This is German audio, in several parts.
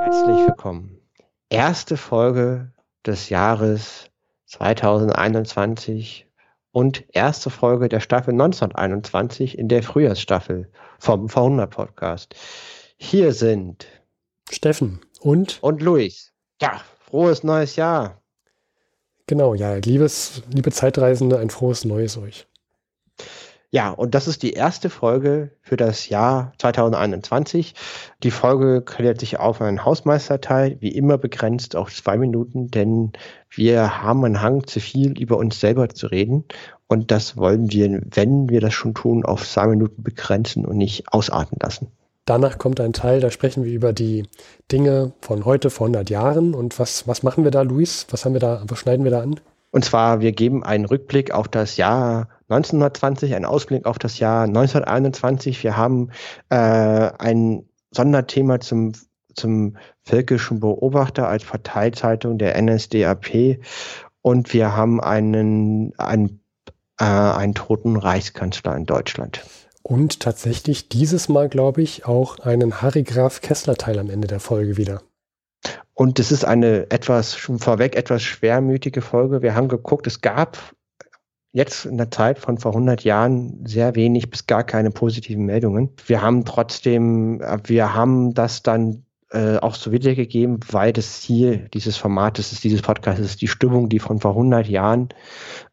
Herzlich willkommen. Erste Folge des Jahres 2021 und erste Folge der Staffel 1921 in der Frühjahrsstaffel vom V100 Podcast. Hier sind Steffen und und Luis. Ja, frohes neues Jahr. Genau, ja, liebes, liebe Zeitreisende, ein frohes neues euch. Ja, und das ist die erste Folge für das Jahr 2021. Die Folge klärt sich auf einen Hausmeisterteil, wie immer begrenzt auf zwei Minuten, denn wir haben einen Hang zu viel über uns selber zu reden. Und das wollen wir, wenn wir das schon tun, auf zwei Minuten begrenzen und nicht ausarten lassen. Danach kommt ein Teil, da sprechen wir über die Dinge von heute, vor 100 Jahren. Und was, was machen wir da, Luis? Was haben wir da, was schneiden wir da an? Und zwar, wir geben einen Rückblick auf das Jahr 1920, einen Ausblick auf das Jahr 1921. Wir haben äh, ein Sonderthema zum, zum Völkischen Beobachter als Parteizeitung der NSDAP und wir haben einen, einen, äh, einen toten Reichskanzler in Deutschland. Und tatsächlich dieses Mal, glaube ich, auch einen Harry Graf Kessler-Teil am Ende der Folge wieder. Und es ist eine etwas, schon vorweg etwas schwermütige Folge. Wir haben geguckt, es gab jetzt in der Zeit von vor 100 Jahren sehr wenig bis gar keine positiven Meldungen. Wir haben trotzdem, wir haben das dann äh, auch so wiedergegeben, weil das Ziel dieses Formates dieses Podcasts ist, die Stimmung, die von vor 100 Jahren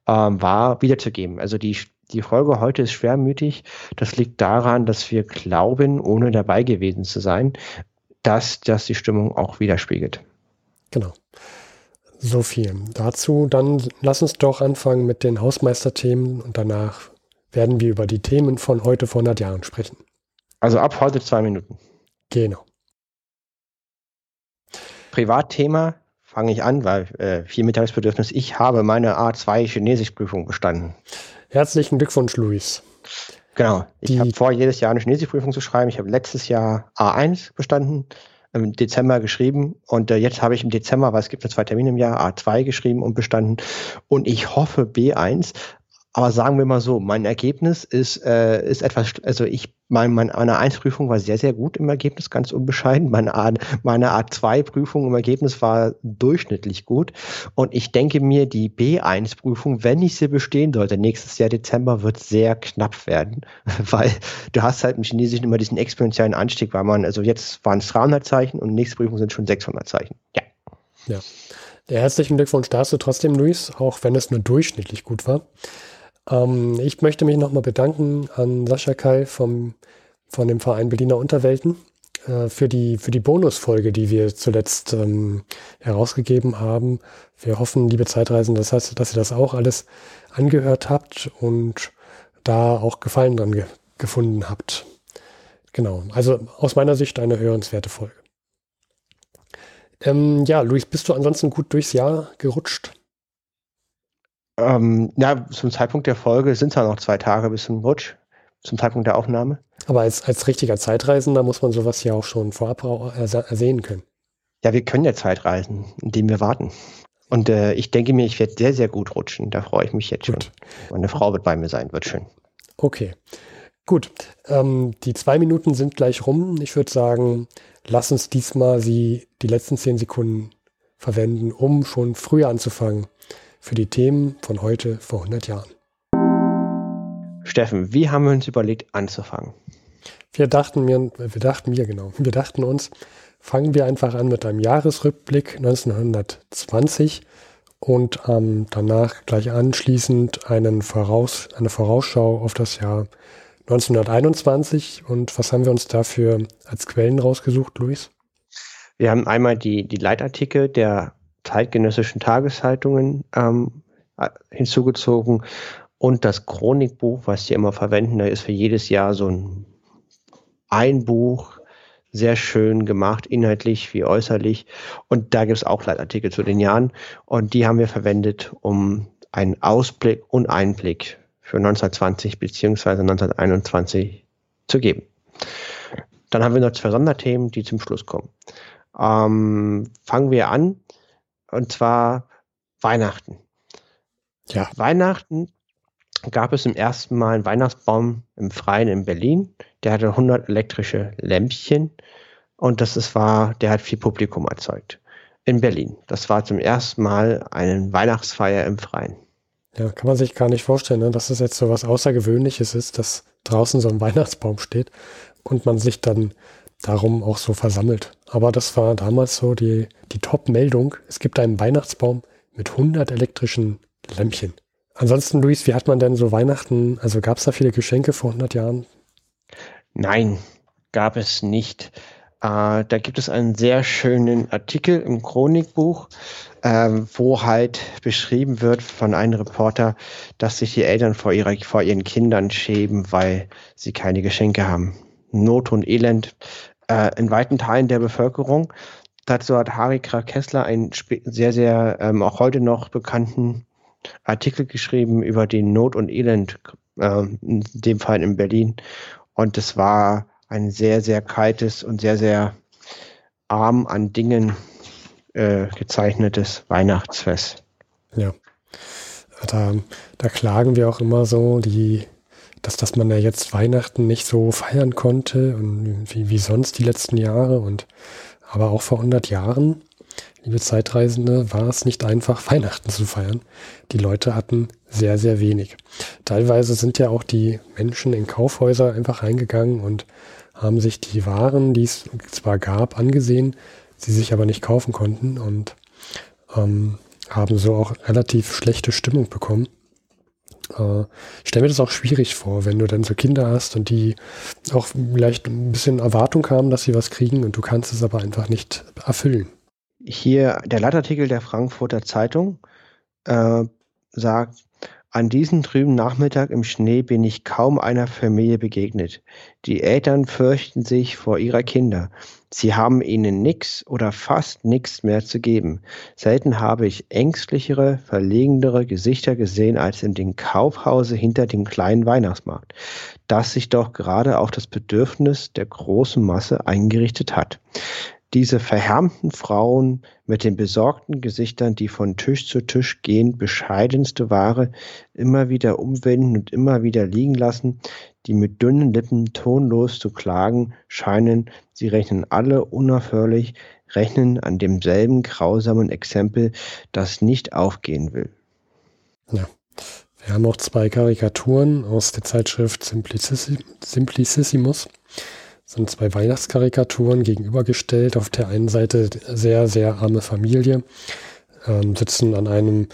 ähm, war, wiederzugeben. Also die, die Folge heute ist schwermütig. Das liegt daran, dass wir glauben, ohne dabei gewesen zu sein, dass das die Stimmung auch widerspiegelt. Genau. So viel dazu. Dann lass uns doch anfangen mit den Hausmeisterthemen und danach werden wir über die Themen von heute vor 100 Jahren sprechen. Also ab heute zwei Minuten. Genau. Privatthema fange ich an, weil äh, viel Mittagsbedürfnis. Ich habe meine A2 Chinesischprüfung bestanden. Herzlichen Glückwunsch, Luis. Genau. Ich habe vor, jedes Jahr eine Chinesischprüfung zu schreiben. Ich habe letztes Jahr A1 bestanden, im Dezember geschrieben und äh, jetzt habe ich im Dezember, weil es gibt ja zwei Termine im Jahr, A2 geschrieben und bestanden und ich hoffe B1. Aber sagen wir mal so, mein Ergebnis ist, äh, ist etwas, also ich, mein, mein, meine 1-Prüfung war sehr, sehr gut im Ergebnis, ganz unbescheiden. Meine, A, meine A2-Prüfung im Ergebnis war durchschnittlich gut. Und ich denke mir, die B1-Prüfung, wenn ich sie bestehen sollte, nächstes Jahr Dezember, wird sehr knapp werden. Weil du hast halt im Chinesischen immer diesen exponentiellen Anstieg, weil man, also jetzt waren es 300 Zeichen und nächste Prüfung sind schon 600 Zeichen. Ja. Ja. Herzlichen Glückwunsch dazu trotzdem, Luis, auch wenn es nur durchschnittlich gut war. Ähm, ich möchte mich nochmal bedanken an Sascha Kai vom, von dem Verein Berliner Unterwelten äh, für, die, für die Bonusfolge, die wir zuletzt ähm, herausgegeben haben. Wir hoffen, liebe Zeitreisende, das heißt, dass ihr das auch alles angehört habt und da auch Gefallen dran ge gefunden habt. Genau, also aus meiner Sicht eine hörenswerte Folge. Ähm, ja, Luis, bist du ansonsten gut durchs Jahr gerutscht? Ähm, ja, zum Zeitpunkt der Folge sind es ja noch zwei Tage bis zum Rutsch, zum Zeitpunkt der Aufnahme. Aber als, als richtiger Zeitreisender muss man sowas ja auch schon vorab ersehen können. Ja, wir können ja Zeitreisen, indem wir warten. Und äh, ich denke mir, ich werde sehr, sehr gut rutschen. Da freue ich mich jetzt gut. schon. Meine Frau wird bei mir sein, wird schön. Okay. Gut. Ähm, die zwei Minuten sind gleich rum. Ich würde sagen, lass uns diesmal sie die letzten zehn Sekunden verwenden, um schon früher anzufangen für die Themen von heute vor 100 Jahren. Steffen, wie haben wir uns überlegt anzufangen? Wir dachten mir, wir dachten mir genau, wir dachten uns, fangen wir einfach an mit einem Jahresrückblick 1920 und ähm, danach gleich anschließend einen Voraus, eine Vorausschau auf das Jahr 1921. Und was haben wir uns dafür als Quellen rausgesucht, Luis? Wir haben einmal die, die Leitartikel der zeitgenössischen Tageszeitungen ähm, hinzugezogen und das Chronikbuch, was sie immer verwenden. Da ist für jedes Jahr so ein, ein Buch sehr schön gemacht, inhaltlich wie äußerlich. Und da gibt es auch Leitartikel zu den Jahren. Und die haben wir verwendet, um einen Ausblick und Einblick für 1920 beziehungsweise 1921 zu geben. Dann haben wir noch zwei Sonderthemen, die zum Schluss kommen. Ähm, fangen wir an und zwar Weihnachten. Ja. Weihnachten gab es zum ersten Mal einen Weihnachtsbaum im Freien in Berlin. Der hatte 100 elektrische Lämpchen und das ist, war, der hat viel Publikum erzeugt. In Berlin. Das war zum ersten Mal eine Weihnachtsfeier im Freien. Ja, kann man sich gar nicht vorstellen, ne? dass es jetzt so was Außergewöhnliches ist, dass draußen so ein Weihnachtsbaum steht und man sich dann darum auch so versammelt. Aber das war damals so die, die Top-Meldung. Es gibt einen Weihnachtsbaum mit 100 elektrischen Lämpchen. Ansonsten, Luis, wie hat man denn so Weihnachten, also gab es da viele Geschenke vor 100 Jahren? Nein, gab es nicht. Äh, da gibt es einen sehr schönen Artikel im Chronikbuch, äh, wo halt beschrieben wird von einem Reporter, dass sich die Eltern vor, ihrer, vor ihren Kindern schämen, weil sie keine Geschenke haben. Not und Elend äh, in weiten Teilen der Bevölkerung. Dazu hat Harika Kessler einen sehr, sehr ähm, auch heute noch bekannten Artikel geschrieben über den Not und Elend, äh, in dem Fall in Berlin. Und es war ein sehr, sehr kaltes und sehr, sehr arm an Dingen äh, gezeichnetes Weihnachtsfest. Ja. Da, da klagen wir auch immer so, die, dass, dass man ja jetzt Weihnachten nicht so feiern konnte und wie, wie sonst die letzten Jahre und aber auch vor 100 Jahren, liebe Zeitreisende, war es nicht einfach, Weihnachten zu feiern. Die Leute hatten sehr, sehr wenig. Teilweise sind ja auch die Menschen in Kaufhäuser einfach reingegangen und haben sich die Waren, die es zwar gab, angesehen, sie sich aber nicht kaufen konnten und ähm, haben so auch relativ schlechte Stimmung bekommen. Äh, ich stelle mir das auch schwierig vor, wenn du dann so Kinder hast und die auch vielleicht ein bisschen Erwartung haben, dass sie was kriegen und du kannst es aber einfach nicht erfüllen. Hier der Leitartikel der Frankfurter Zeitung äh, sagt, an diesem trüben Nachmittag im Schnee bin ich kaum einer Familie begegnet. Die Eltern fürchten sich vor ihrer Kinder. Sie haben ihnen nix oder fast nichts mehr zu geben. Selten habe ich ängstlichere, verlegendere Gesichter gesehen als in dem Kaufhause hinter dem kleinen Weihnachtsmarkt, das sich doch gerade auf das Bedürfnis der großen Masse eingerichtet hat diese verhärmten Frauen mit den besorgten Gesichtern, die von Tisch zu Tisch gehen, bescheidenste Ware immer wieder umwenden und immer wieder liegen lassen, die mit dünnen Lippen tonlos zu klagen scheinen, sie rechnen alle unaufhörlich, rechnen an demselben grausamen Exempel, das nicht aufgehen will. Ja. Wir haben auch zwei Karikaturen aus der Zeitschrift Simplicissimus sind zwei Weihnachtskarikaturen gegenübergestellt. Auf der einen Seite sehr, sehr arme Familie, ähm, sitzen an einem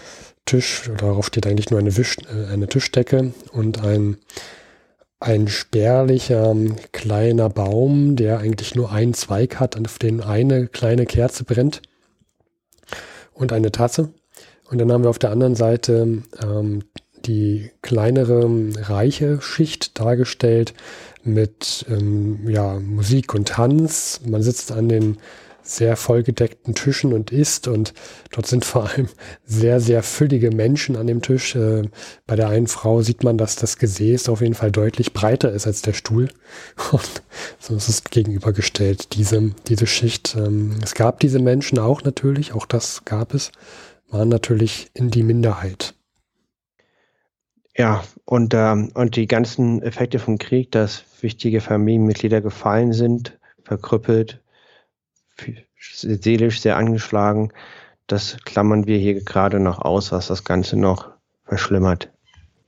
Tisch, darauf steht eigentlich nur eine, Wisch, äh, eine Tischdecke und ein, ein spärlicher kleiner Baum, der eigentlich nur einen Zweig hat, auf den eine kleine Kerze brennt und eine Tasse. Und dann haben wir auf der anderen Seite ähm, die kleinere reiche Schicht dargestellt mit ähm, ja, Musik und Tanz. Man sitzt an den sehr vollgedeckten Tischen und isst und dort sind vor allem sehr, sehr füllige Menschen an dem Tisch. Äh, bei der einen Frau sieht man, dass das Gesäß auf jeden Fall deutlich breiter ist als der Stuhl. Und so ist es gegenübergestellt, diese, diese Schicht. Ähm, es gab diese Menschen auch natürlich, auch das gab es, waren natürlich in die Minderheit. Ja, und, ähm, und die ganzen Effekte vom Krieg, dass wichtige Familienmitglieder gefallen sind, verkrüppelt, seelisch sehr angeschlagen, das klammern wir hier gerade noch aus, was das Ganze noch verschlimmert.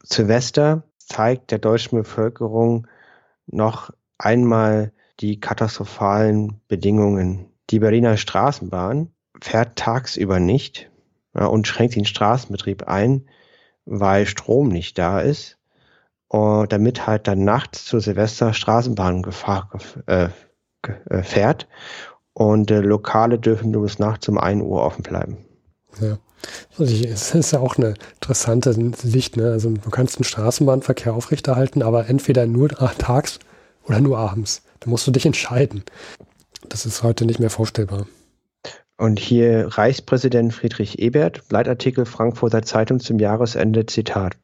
Silvester zeigt der deutschen Bevölkerung noch einmal die katastrophalen Bedingungen. Die Berliner Straßenbahn fährt tagsüber nicht ja, und schränkt den Straßenbetrieb ein weil Strom nicht da ist, und damit halt dann nachts zur Silvester Straßenbahn gefahr, äh, äh, fährt und äh, Lokale dürfen nur bis nachts um 1 Uhr offen bleiben. Ja. Es ist ja auch eine interessante Sicht. Ne? Also du kannst den Straßenbahnverkehr aufrechterhalten, aber entweder nur tags oder nur abends. Da musst du dich entscheiden. Das ist heute nicht mehr vorstellbar. Und hier Reichspräsident Friedrich Ebert, Leitartikel Frankfurter Zeitung zum Jahresende, Zitat.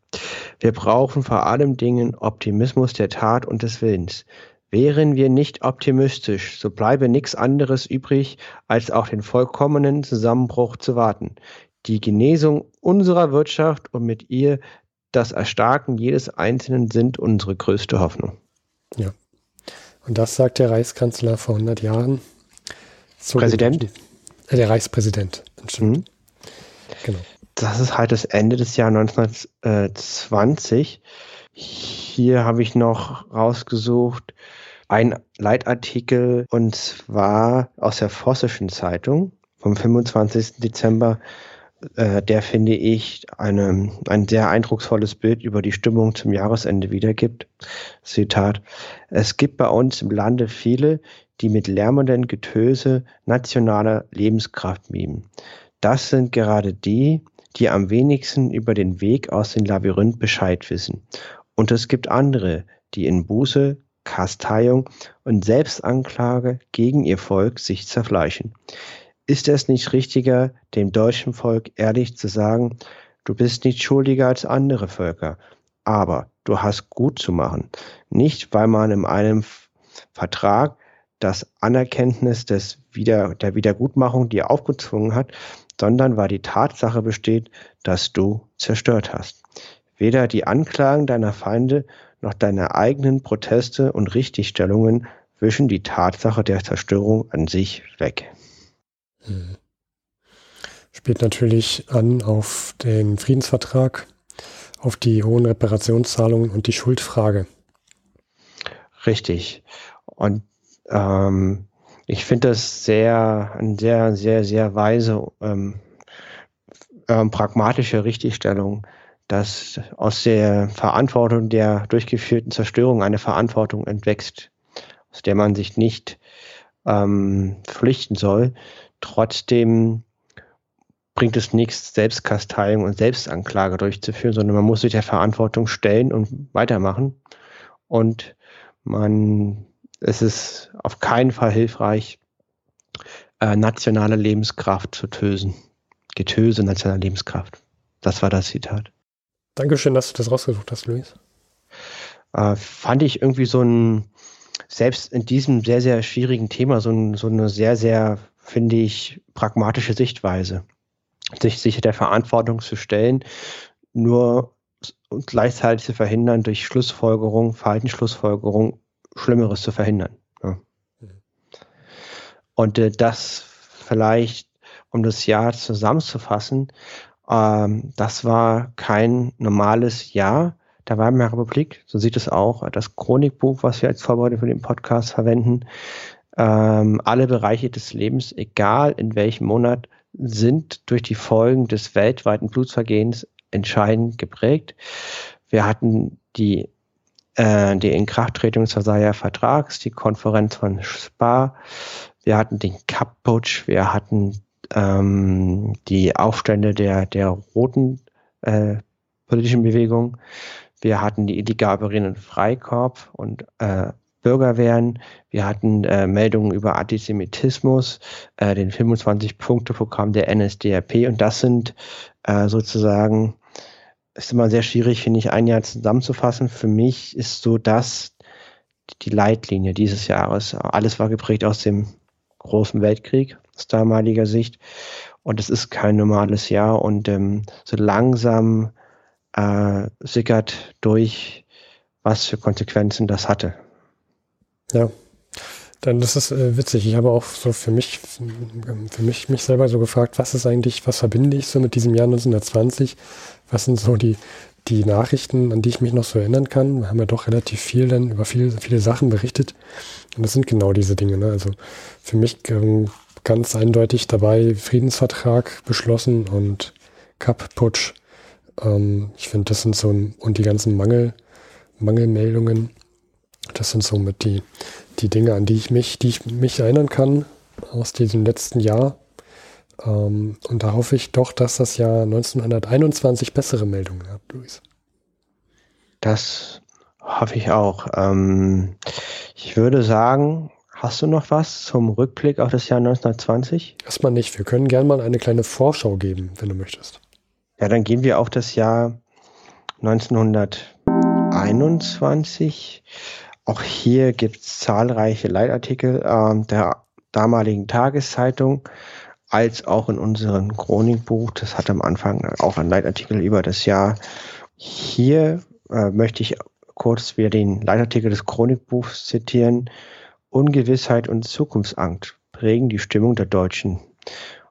Wir brauchen vor allem Dingen Optimismus der Tat und des Willens. Wären wir nicht optimistisch, so bleibe nichts anderes übrig, als auf den vollkommenen Zusammenbruch zu warten. Die Genesung unserer Wirtschaft und mit ihr das Erstarken jedes Einzelnen sind unsere größte Hoffnung. Ja. Und das sagt der Reichskanzler vor 100 Jahren. Präsident? Äh, der Reichspräsident. Mhm. Genau. Das ist halt das Ende des Jahres 1920. Hier habe ich noch rausgesucht ein Leitartikel und zwar aus der Vossischen Zeitung vom 25. Dezember. Äh, der finde ich eine, ein sehr eindrucksvolles Bild über die Stimmung zum Jahresende wiedergibt. Zitat. Es gibt bei uns im Lande viele, die mit lärmenden Getöse nationaler Lebenskraft mimen. Das sind gerade die, die am wenigsten über den Weg aus dem Labyrinth Bescheid wissen. Und es gibt andere, die in Buße, Kasteiung und Selbstanklage gegen ihr Volk sich zerfleischen. Ist es nicht richtiger, dem deutschen Volk ehrlich zu sagen, du bist nicht schuldiger als andere Völker, aber du hast gut zu machen, nicht weil man in einem Vertrag das Anerkenntnis des Wieder, der Wiedergutmachung dir aufgezwungen hat, sondern weil die Tatsache besteht, dass du zerstört hast. Weder die Anklagen deiner Feinde noch deine eigenen Proteste und Richtigstellungen wischen die Tatsache der Zerstörung an sich weg. Hm. Spielt natürlich an auf den Friedensvertrag, auf die hohen Reparationszahlungen und die Schuldfrage. Richtig. Und ähm, ich finde das sehr, eine sehr, sehr, sehr weise, ähm, ähm, pragmatische Richtigstellung, dass aus der Verantwortung der durchgeführten Zerstörung eine Verantwortung entwächst, aus der man sich nicht ähm, pflichten soll. Trotzdem bringt es nichts, Selbstkasteiung und Selbstanklage durchzuführen, sondern man muss sich der Verantwortung stellen und weitermachen. Und man es ist auf keinen Fall hilfreich, äh, nationale Lebenskraft zu tösen. Getöse nationale Lebenskraft. Das war das Zitat. Dankeschön, dass du das rausgesucht hast, Luis. Äh, fand ich irgendwie so ein, selbst in diesem sehr, sehr schwierigen Thema, so, ein, so eine sehr, sehr, finde ich, pragmatische Sichtweise. Sich, sich der Verantwortung zu stellen, nur und gleichzeitig zu verhindern, durch Schlussfolgerung, Verhaltensschlussfolgerung Schlimmeres zu verhindern. Und äh, das vielleicht, um das Jahr zusammenzufassen, ähm, das war kein normales Jahr der Weimarer Republik. So sieht es auch das Chronikbuch, was wir als Vorbereitung für den Podcast verwenden. Ähm, alle Bereiche des Lebens, egal in welchem Monat, sind durch die Folgen des weltweiten Blutsvergehens entscheidend geprägt. Wir hatten die äh, die Inkrafttretung des Versailler Vertrags, die Konferenz von Spa, wir hatten den Kapp-Putsch, wir hatten ähm, die Aufstände der, der roten äh, politischen Bewegung, wir hatten die Illegaberinnen Freikorps und äh, Bürgerwehren. Wir hatten äh, Meldungen über Antisemitismus, äh, den 25-Punkte-Programm der NSDAP und das sind äh, sozusagen ist immer sehr schwierig, finde ich, ein Jahr zusammenzufassen. Für mich ist so das die Leitlinie dieses Jahres. Alles war geprägt aus dem großen Weltkrieg aus damaliger Sicht. Und es ist kein normales Jahr. Und ähm, so langsam äh, sickert durch, was für Konsequenzen das hatte. Ja, dann das ist äh, witzig. Ich habe auch so für mich, für mich, mich selber so gefragt, was ist eigentlich, was verbinde ich so mit diesem Jahr 1920? Was sind so die, die Nachrichten, an die ich mich noch so erinnern kann? Wir haben ja doch relativ viel dann über viele, viele Sachen berichtet. Und das sind genau diese Dinge. Ne? Also für mich ähm, ganz eindeutig dabei Friedensvertrag beschlossen und Cup-Putsch. Ähm, ich finde, das sind so, und die ganzen Mangel, Mangelmeldungen, das sind so mit die, die Dinge, an die ich mich, die ich mich erinnern kann aus diesem letzten Jahr. Ähm, und da hoffe ich doch, dass das Jahr 1921 bessere Meldungen hat, Luis. Das hoffe ich auch. Ähm, ich würde sagen, hast du noch was zum Rückblick auf das Jahr 1920? Erstmal nicht. Wir können gerne mal eine kleine Vorschau geben, wenn du möchtest. Ja, dann gehen wir auf das Jahr 1921. Auch hier gibt es zahlreiche Leitartikel äh, der damaligen Tageszeitung als auch in unserem Chronikbuch. Das hat am Anfang auch ein Leitartikel über das Jahr Hier äh, möchte ich kurz wieder den Leitartikel des Chronikbuchs zitieren. Ungewissheit und Zukunftsangst prägen die Stimmung der Deutschen.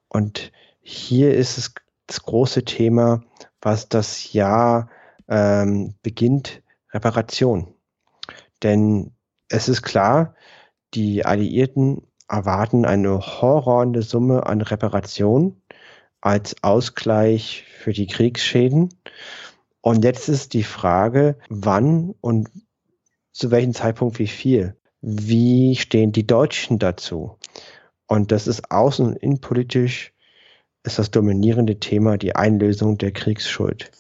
Und hier ist es das große Thema, was das Jahr ähm, beginnt, Reparation. Denn es ist klar, die Alliierten erwarten eine horrende Summe an Reparation als Ausgleich für die Kriegsschäden. Und jetzt ist die Frage, wann und zu welchem Zeitpunkt wie viel. Wie stehen die Deutschen dazu? Und das ist außen- und innenpolitisch ist das dominierende Thema die Einlösung der Kriegsschuld.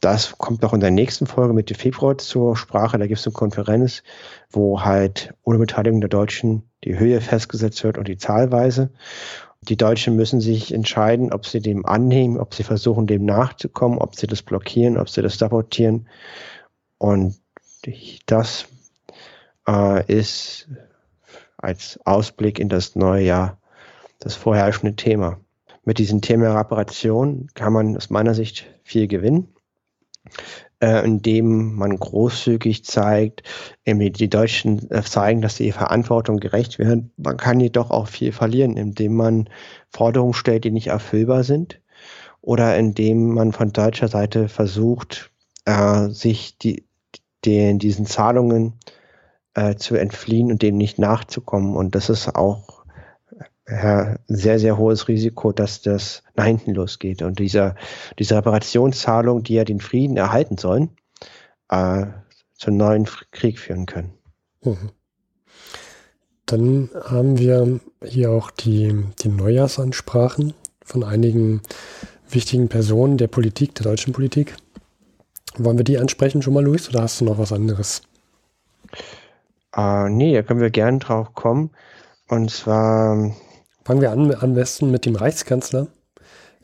Das kommt auch in der nächsten Folge Mitte Februar zur Sprache. Da gibt es eine Konferenz, wo halt ohne Beteiligung der Deutschen die Höhe festgesetzt wird und die Zahlweise. Die Deutschen müssen sich entscheiden, ob sie dem annehmen, ob sie versuchen, dem nachzukommen, ob sie das blockieren, ob sie das sabotieren. Und das äh, ist als Ausblick in das neue Jahr das vorherrschende Thema. Mit diesem Thema Reparation kann man aus meiner Sicht viel gewinnen äh, indem man großzügig zeigt, die Deutschen äh, zeigen, dass sie Verantwortung gerecht werden. Man kann jedoch auch viel verlieren, indem man Forderungen stellt, die nicht erfüllbar sind oder indem man von deutscher Seite versucht, äh, sich die, den, diesen Zahlungen äh, zu entfliehen und dem nicht nachzukommen. Und das ist auch sehr, sehr hohes Risiko, dass das nach hinten losgeht. Und dieser, diese Reparationszahlung, die ja den Frieden erhalten sollen, äh, zum neuen Krieg führen können. Mhm. Dann haben wir hier auch die, die Neujahrsansprachen von einigen wichtigen Personen der Politik, der deutschen Politik. Wollen wir die ansprechen schon mal, Luis, oder hast du noch was anderes? Äh, nee, da können wir gerne drauf kommen. Und zwar Fangen wir an am besten mit dem Reichskanzler.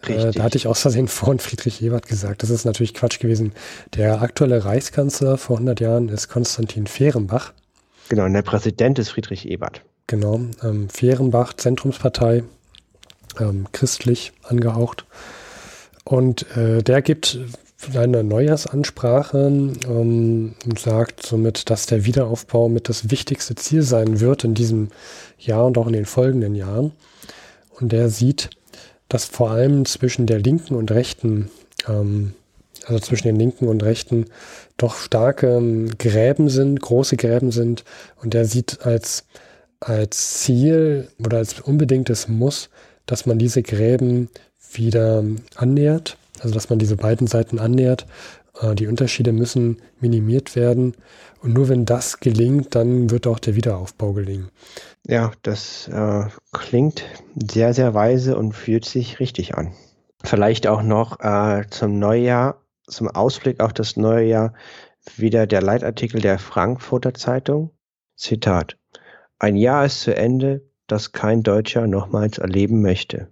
Äh, da hatte ich aus Versehen vorhin Friedrich Ebert gesagt. Das ist natürlich Quatsch gewesen. Der aktuelle Reichskanzler vor 100 Jahren ist Konstantin Fehrenbach. Genau, und der Präsident ist Friedrich Ebert. Genau, ähm, Fehrenbach, Zentrumspartei, ähm, christlich angehaucht. Und äh, der gibt eine Neujahrsansprache ähm, und sagt somit, dass der Wiederaufbau mit das wichtigste Ziel sein wird in diesem Jahr und auch in den folgenden Jahren. Und der sieht, dass vor allem zwischen der linken und rechten, ähm, also zwischen den linken und rechten, doch starke ähm, Gräben sind, große Gräben sind. Und der sieht als, als Ziel oder als unbedingtes Muss, dass man diese Gräben wieder annähert also dass man diese beiden Seiten annähert. Äh, die Unterschiede müssen minimiert werden. Und nur wenn das gelingt, dann wird auch der Wiederaufbau gelingen. Ja, das äh, klingt sehr, sehr weise und fühlt sich richtig an. Vielleicht auch noch äh, zum Neujahr, zum Ausblick auf das neue Jahr, wieder der Leitartikel der Frankfurter Zeitung. Zitat. Ein Jahr ist zu Ende, das kein Deutscher nochmals erleben möchte.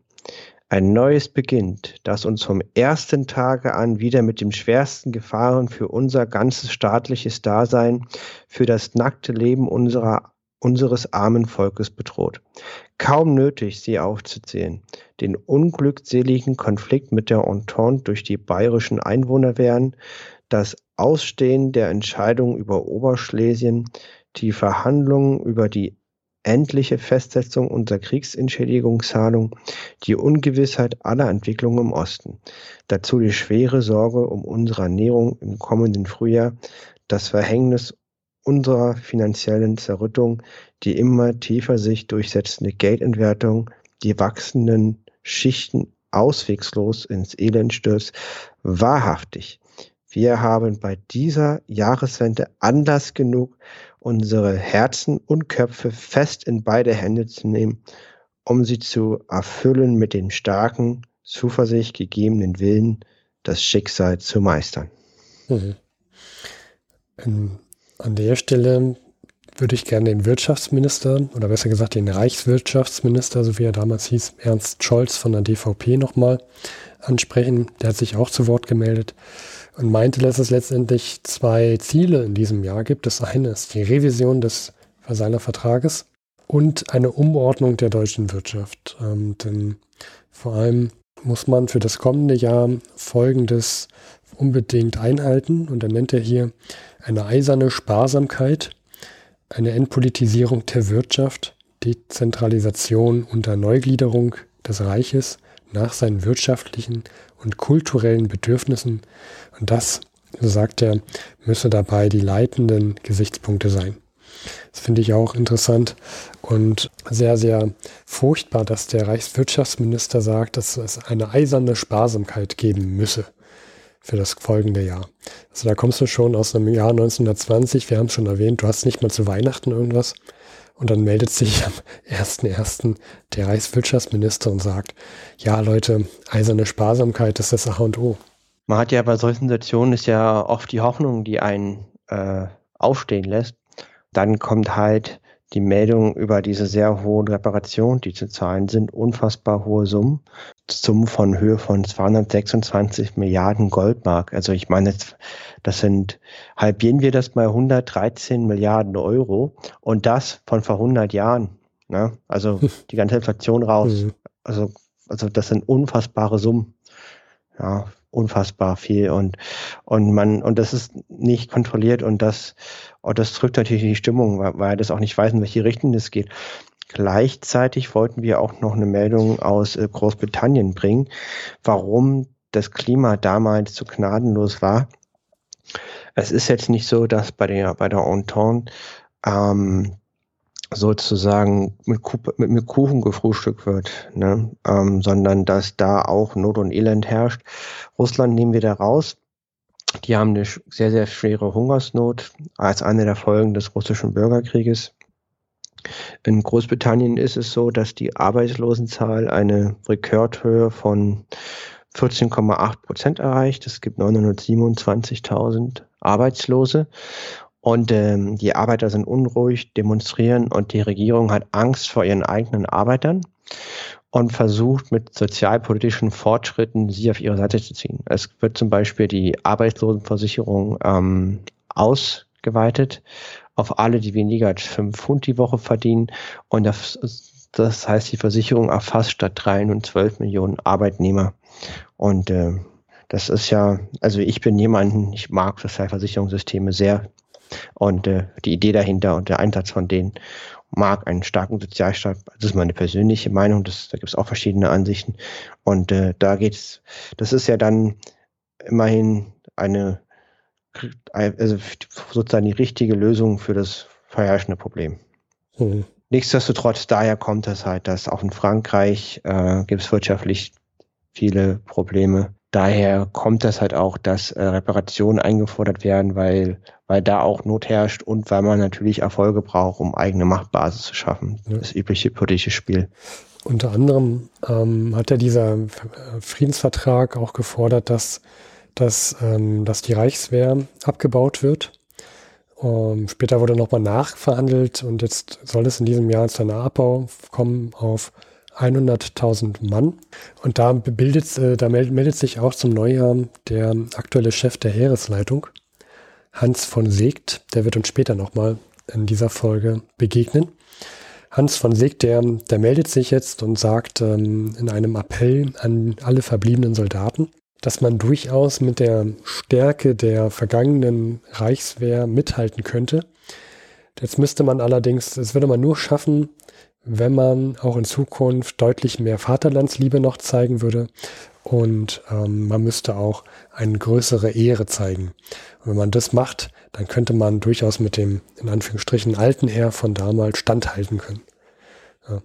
Ein neues beginnt, das uns vom ersten Tage an wieder mit den schwersten Gefahren für unser ganzes staatliches Dasein, für das nackte Leben unserer, unseres armen Volkes bedroht. Kaum nötig, sie aufzuzählen. Den unglückseligen Konflikt mit der Entente durch die bayerischen Einwohnerwehren, das Ausstehen der Entscheidung über Oberschlesien, die Verhandlungen über die endliche Festsetzung unserer Kriegsentschädigungszahlung, die Ungewissheit aller Entwicklungen im Osten, dazu die schwere Sorge um unsere Ernährung im kommenden Frühjahr, das Verhängnis unserer finanziellen Zerrüttung, die immer tiefer sich durchsetzende Geldentwertung, die wachsenden Schichten auswegslos ins Elend stürzt, wahrhaftig. Wir haben bei dieser Jahreswende Anlass genug, unsere Herzen und Köpfe fest in beide Hände zu nehmen, um sie zu erfüllen mit dem starken, Zuversicht gegebenen Willen, das Schicksal zu meistern. Mhm. Ähm, an der Stelle würde ich gerne den Wirtschaftsminister oder besser gesagt den Reichswirtschaftsminister, so wie er damals hieß, Ernst Scholz von der DVP nochmal ansprechen. Der hat sich auch zu Wort gemeldet und meinte, dass es letztendlich zwei Ziele in diesem Jahr gibt. Das eine ist die Revision des Versailler Vertrages und eine Umordnung der deutschen Wirtschaft. Ähm, denn vor allem muss man für das kommende Jahr Folgendes unbedingt einhalten. Und dann nennt er hier eine eiserne Sparsamkeit, eine Entpolitisierung der Wirtschaft, Dezentralisation unter Neugliederung des Reiches nach seinen wirtschaftlichen und kulturellen Bedürfnissen. Und das, so sagt er, müsse dabei die leitenden Gesichtspunkte sein. Das finde ich auch interessant und sehr, sehr furchtbar, dass der Reichswirtschaftsminister sagt, dass es eine eiserne Sparsamkeit geben müsse für das folgende Jahr. Also da kommst du schon aus einem Jahr 1920, wir haben es schon erwähnt, du hast nicht mal zu Weihnachten irgendwas. Und dann meldet sich am 1.1. der Reichswirtschaftsminister und sagt, ja Leute, eiserne Sparsamkeit ist das A und O. Man hat ja bei solchen Situationen ist ja oft die Hoffnung, die einen äh, aufstehen lässt. Dann kommt halt die Meldung über diese sehr hohen Reparationen, die zu zahlen sind, unfassbar hohe Summen. Summen von Höhe von 226 Milliarden Goldmark. Also ich meine, das sind, halbieren wir das mal 113 Milliarden Euro und das von vor 100 Jahren. Ne? Also die ganze Inflation raus. Mhm. Also, also das sind unfassbare Summen. Ja, unfassbar viel und und man und das ist nicht kontrolliert und das und das drückt natürlich die Stimmung, weil, weil das auch nicht weiß, in welche Richtung das geht. Gleichzeitig wollten wir auch noch eine Meldung aus äh, Großbritannien bringen, warum das Klima damals so gnadenlos war. Es ist jetzt nicht so, dass bei der bei der Entente ähm, sozusagen mit, mit, mit Kuchen gefrühstückt wird, ne? ähm, sondern dass da auch Not und Elend herrscht. Russland nehmen wir da raus. Die haben eine sehr, sehr schwere Hungersnot als eine der Folgen des russischen Bürgerkrieges. In Großbritannien ist es so, dass die Arbeitslosenzahl eine Rekordhöhe von 14,8 Prozent erreicht. Es gibt 927.000 Arbeitslose und ähm, die Arbeiter sind unruhig, demonstrieren und die Regierung hat Angst vor ihren eigenen Arbeitern und versucht mit sozialpolitischen Fortschritten sie auf ihre Seite zu ziehen. Es wird zum Beispiel die Arbeitslosenversicherung ähm, ausgeweitet auf alle, die weniger als fünf Pfund die Woche verdienen. Und das, das heißt, die Versicherung erfasst statt drei und zwölf Millionen Arbeitnehmer. Und äh, das ist ja, also ich bin jemanden, ich mag Sozialversicherungssysteme sehr, und äh, die Idee dahinter und der Einsatz von denen mag einen starken Sozialstaat. Das ist meine persönliche Meinung. Das, da gibt es auch verschiedene Ansichten. Und äh, da geht's. Das ist ja dann immerhin eine, also sozusagen die richtige Lösung für das vorherrschende Problem. Mhm. Nichtsdestotrotz, daher kommt es halt, dass auch in Frankreich äh, gibt es wirtschaftlich viele Probleme daher kommt das halt auch, dass äh, Reparationen eingefordert werden, weil, weil da auch Not herrscht und weil man natürlich Erfolge braucht, um eigene Machtbasis zu schaffen. Ja. Das übliche politische Spiel. Unter anderem ähm, hat ja dieser Friedensvertrag auch gefordert, dass, dass, ähm, dass die Reichswehr abgebaut wird. Ähm, später wurde nochmal nachverhandelt und jetzt soll es in diesem Jahr zu einem Abbau kommen auf 100.000 Mann. Und da, bildet, äh, da meldet, sich auch zum Neujahr der aktuelle Chef der Heeresleitung, Hans von Seegt. Der wird uns später nochmal in dieser Folge begegnen. Hans von Seegt, der, der meldet sich jetzt und sagt ähm, in einem Appell an alle verbliebenen Soldaten, dass man durchaus mit der Stärke der vergangenen Reichswehr mithalten könnte. Jetzt müsste man allerdings, es würde man nur schaffen, wenn man auch in Zukunft deutlich mehr Vaterlandsliebe noch zeigen würde und ähm, man müsste auch eine größere Ehre zeigen. Und wenn man das macht, dann könnte man durchaus mit dem, in Anführungsstrichen, alten Heer von damals standhalten können. Ja.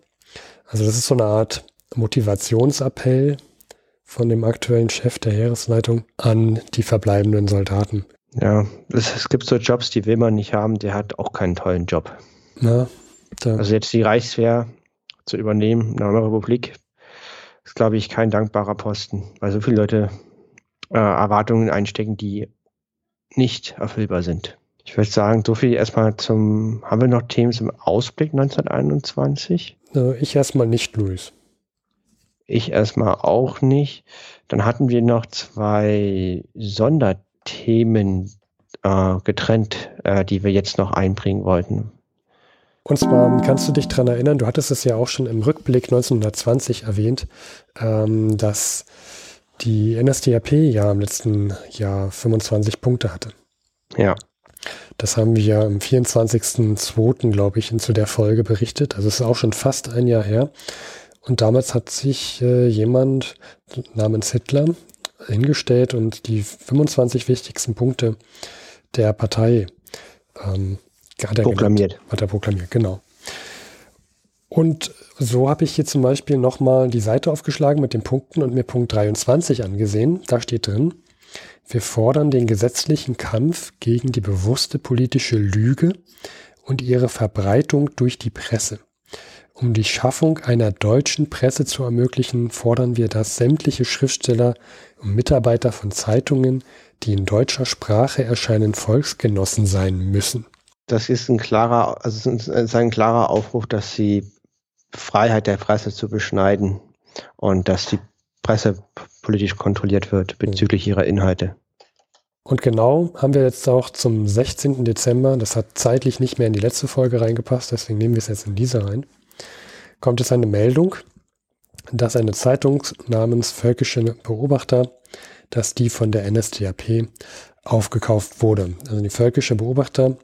Also das ist so eine Art Motivationsappell von dem aktuellen Chef der Heeresleitung an die verbleibenden Soldaten. Ja, es, es gibt so Jobs, die will man nicht haben, der hat auch keinen tollen Job. Da. Also jetzt die Reichswehr zu übernehmen in einer Republik ist, glaube ich, kein dankbarer Posten, weil so viele Leute äh, Erwartungen einstecken, die nicht erfüllbar sind. Ich würde sagen, so viel erstmal zum, haben wir noch Themen zum Ausblick 1921? Ich erstmal nicht, Luis. Ich erstmal auch nicht. Dann hatten wir noch zwei Sonderthemen äh, getrennt, äh, die wir jetzt noch einbringen wollten. Und zwar kannst du dich daran erinnern, du hattest es ja auch schon im Rückblick 1920 erwähnt, ähm, dass die NSDAP ja im letzten Jahr 25 Punkte hatte. Ja. Das haben wir ja am 24.02., glaube ich, in zu der Folge berichtet. Also es ist auch schon fast ein Jahr her. Und damals hat sich äh, jemand namens Hitler hingestellt und die 25 wichtigsten Punkte der Partei ähm, hat er proklamiert. Genannt, hat er proklamiert, genau. Und so habe ich hier zum Beispiel nochmal die Seite aufgeschlagen mit den Punkten und mir Punkt 23 angesehen. Da steht drin, wir fordern den gesetzlichen Kampf gegen die bewusste politische Lüge und ihre Verbreitung durch die Presse. Um die Schaffung einer deutschen Presse zu ermöglichen, fordern wir, dass sämtliche Schriftsteller und Mitarbeiter von Zeitungen, die in deutscher Sprache erscheinen, Volksgenossen sein müssen. Das ist ein klarer, also ist ein klarer Aufruf, dass sie Freiheit der Presse zu beschneiden und dass die Presse politisch kontrolliert wird bezüglich ihrer Inhalte. Und genau haben wir jetzt auch zum 16. Dezember, das hat zeitlich nicht mehr in die letzte Folge reingepasst, deswegen nehmen wir es jetzt in diese rein, kommt es eine Meldung, dass eine Zeitung namens Völkische Beobachter, dass die von der NSDAP aufgekauft wurde. Also die Völkische Beobachter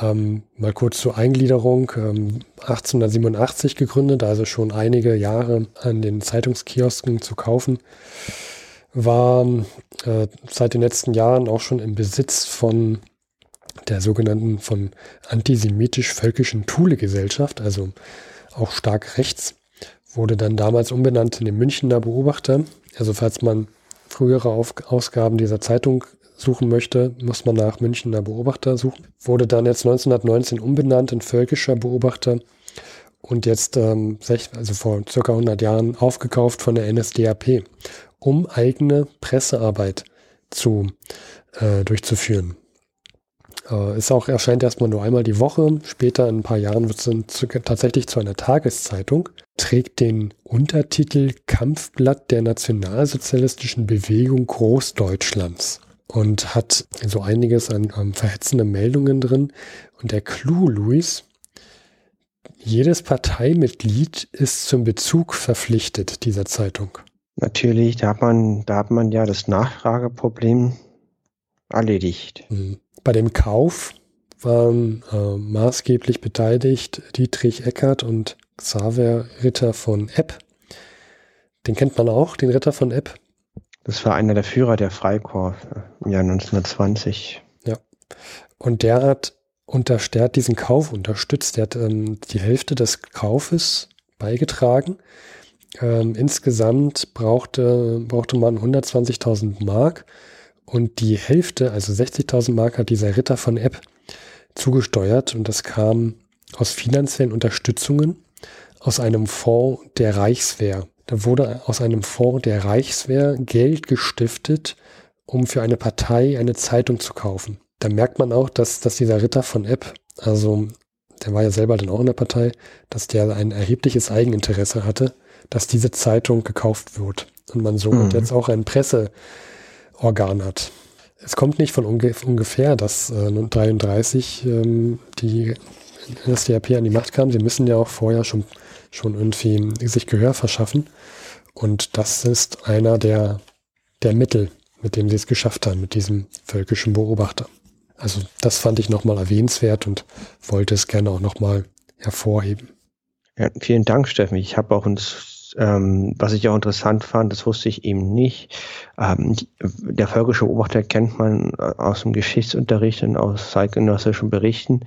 ähm, mal kurz zur Eingliederung. Ähm, 1887 gegründet, also schon einige Jahre an den Zeitungskiosken zu kaufen. War äh, seit den letzten Jahren auch schon im Besitz von der sogenannten von antisemitisch-völkischen Thule-Gesellschaft, also auch stark rechts. Wurde dann damals umbenannt in den Münchner Beobachter. Also falls man frühere Auf Ausgaben dieser Zeitung suchen möchte, muss man nach Münchner Beobachter suchen. Wurde dann jetzt 1919 umbenannt in Völkischer Beobachter und jetzt, ähm, also vor circa 100 Jahren, aufgekauft von der NSDAP, um eigene Pressearbeit zu, äh, durchzuführen. Äh, ist auch, erscheint erstmal nur einmal die Woche. Später, in ein paar Jahren, wird es zu, tatsächlich zu einer Tageszeitung. Trägt den Untertitel Kampfblatt der nationalsozialistischen Bewegung Großdeutschlands und hat so einiges an, an verhetzenden Meldungen drin. Und der Clou, Luis, jedes Parteimitglied ist zum Bezug verpflichtet dieser Zeitung. Natürlich, da hat man, da hat man ja das Nachfrageproblem erledigt. Mhm. Bei dem Kauf waren äh, maßgeblich beteiligt Dietrich Eckert und Xaver Ritter von Epp. Den kennt man auch, den Ritter von Epp. Das war einer der Führer der Freikorps im Jahr 1920. Ja. Und der hat unterstärkt diesen Kauf unterstützt. Der hat ähm, die Hälfte des Kaufes beigetragen. Ähm, insgesamt brauchte, brauchte man 120.000 Mark und die Hälfte, also 60.000 Mark, hat dieser Ritter von Epp zugesteuert und das kam aus finanziellen Unterstützungen aus einem Fonds der Reichswehr. Da wurde aus einem Fonds der Reichswehr Geld gestiftet, um für eine Partei eine Zeitung zu kaufen. Da merkt man auch, dass, dass dieser Ritter von Epp, also der war ja selber dann auch in der Partei, dass der ein erhebliches Eigeninteresse hatte, dass diese Zeitung gekauft wird und man so mhm. jetzt auch ein Presseorgan hat. Es kommt nicht von unge ungefähr, dass äh, 33 ähm, die NSDAP an die Macht kam. Sie müssen ja auch vorher schon schon irgendwie sich Gehör verschaffen. Und das ist einer der, der Mittel, mit dem sie es geschafft haben, mit diesem völkischen Beobachter. Also das fand ich nochmal erwähnenswert und wollte es gerne auch nochmal hervorheben. Ja, vielen Dank, Steffen. Ich habe auch uns, ähm, was ich auch interessant fand, das wusste ich eben nicht. Ähm, die, der völkische Beobachter kennt man äh, aus dem Geschichtsunterricht und aus zeitgenössischen Berichten.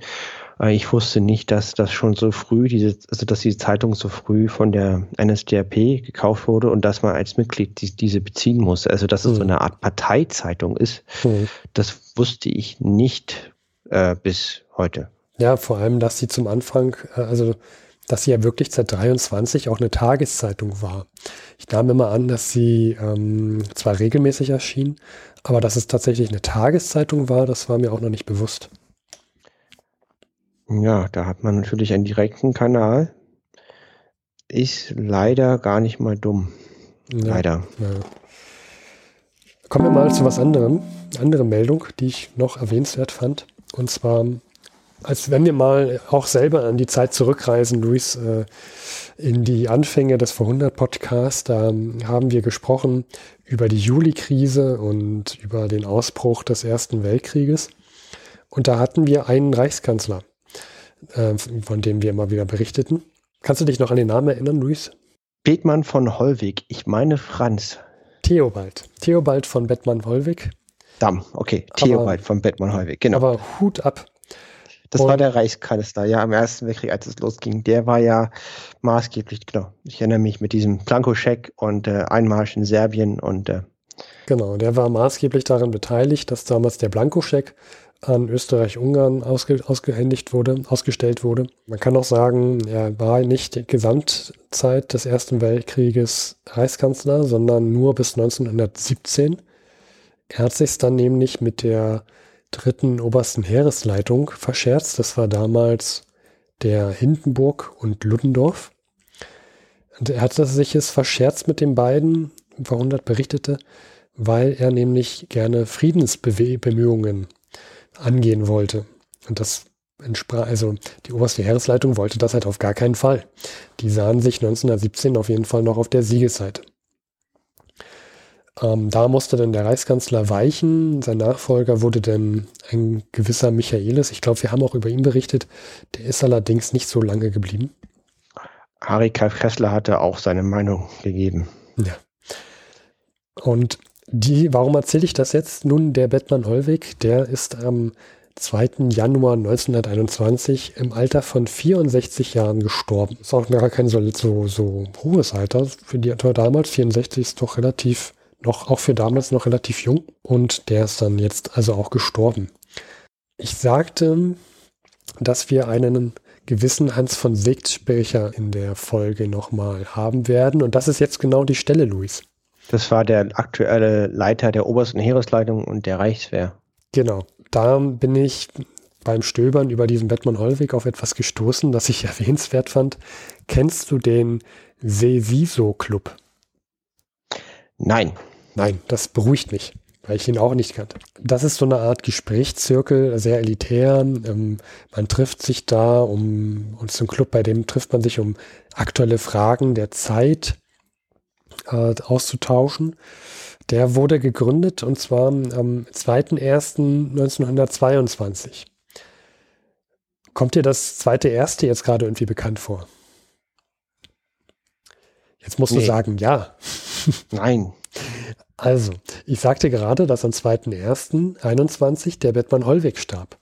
Äh, ich wusste nicht, dass das schon so früh, diese, also dass diese Zeitung so früh von der NSDAP gekauft wurde und dass man als Mitglied die, diese beziehen muss. Also dass es mhm. so eine Art Parteizeitung ist, mhm. das wusste ich nicht äh, bis heute. Ja, vor allem, dass sie zum Anfang, äh, also dass sie ja wirklich seit 23 auch eine Tageszeitung war. Ich nahm immer an, dass sie ähm, zwar regelmäßig erschien, aber dass es tatsächlich eine Tageszeitung war, das war mir auch noch nicht bewusst. Ja, da hat man natürlich einen direkten Kanal. Ist leider gar nicht mal dumm. Ja, leider. Ja. Kommen wir mal zu was anderem. Andere Meldung, die ich noch erwähnenswert fand. Und zwar als wenn wir mal auch selber an die Zeit zurückreisen, Luis, äh, in die Anfänge des Vorhundert Podcasts, da haben wir gesprochen über die Juli-Krise und über den Ausbruch des Ersten Weltkrieges. Und da hatten wir einen Reichskanzler, äh, von dem wir immer wieder berichteten. Kannst du dich noch an den Namen erinnern, Luis? Bethmann von Hollweg. Ich meine Franz. Theobald. Theobald von Bettmann-Hollweg. Damm, okay. Theobald von Bettmann-Hollweg, genau. Aber Hut ab. Das und war der Reichskanzler, ja, im Ersten Weltkrieg, als es losging. Der war ja maßgeblich, genau. Ich erinnere mich mit diesem Blankoscheck und äh, Einmarsch in Serbien und äh, Genau, der war maßgeblich daran beteiligt, dass damals der Blankoscheck an Österreich-Ungarn ausge, ausgehändigt wurde, ausgestellt wurde. Man kann auch sagen, er war nicht die Gesamtzeit des Ersten Weltkrieges Reichskanzler, sondern nur bis 1917. Er hat sich dann nämlich mit der dritten obersten Heeresleitung verscherzt. Das war damals der Hindenburg und Ludendorff. Und er hatte sich es verscherzt mit den beiden, Verhundert berichtete, weil er nämlich gerne Friedensbemühungen angehen wollte. Und das entsprach, also die oberste Heeresleitung wollte das halt auf gar keinen Fall. Die sahen sich 1917 auf jeden Fall noch auf der Siegesseite. Ähm, da musste dann der Reichskanzler weichen. Sein Nachfolger wurde dann ein gewisser Michaelis. Ich glaube, wir haben auch über ihn berichtet. Der ist allerdings nicht so lange geblieben. Harry Kessler hatte auch seine Meinung gegeben. Ja. Und die, warum erzähle ich das jetzt? Nun, der Bettmann Hollweg, der ist am 2. Januar 1921 im Alter von 64 Jahren gestorben. Ist auch gar kein so, so, so hohes Alter. Für die damals 64 ist doch relativ, noch, auch für damals noch relativ jung. Und der ist dann jetzt also auch gestorben. Ich sagte, dass wir einen gewissen Hans von Segtsprecher in der Folge nochmal haben werden. Und das ist jetzt genau die Stelle, Luis. Das war der aktuelle Leiter der obersten Heeresleitung und der Reichswehr. Genau. Da bin ich beim Stöbern über diesen Bettmann Hollweg auf etwas gestoßen, das ich erwähnenswert fand. Kennst du den Sesiso Club? Nein. Nein, das beruhigt mich, weil ich ihn auch nicht kannte. Das ist so eine Art Gesprächszirkel, sehr elitär. Ähm, man trifft sich da um, ist ein Club, bei dem trifft man sich um aktuelle Fragen der Zeit äh, auszutauschen. Der wurde gegründet und zwar am 2.1.1922. Kommt dir das zweite erste jetzt gerade irgendwie bekannt vor? Jetzt musst nee. du sagen, ja. Nein. Also, ich sagte gerade, dass am 2.1.21 der Bettmann Hollweg starb.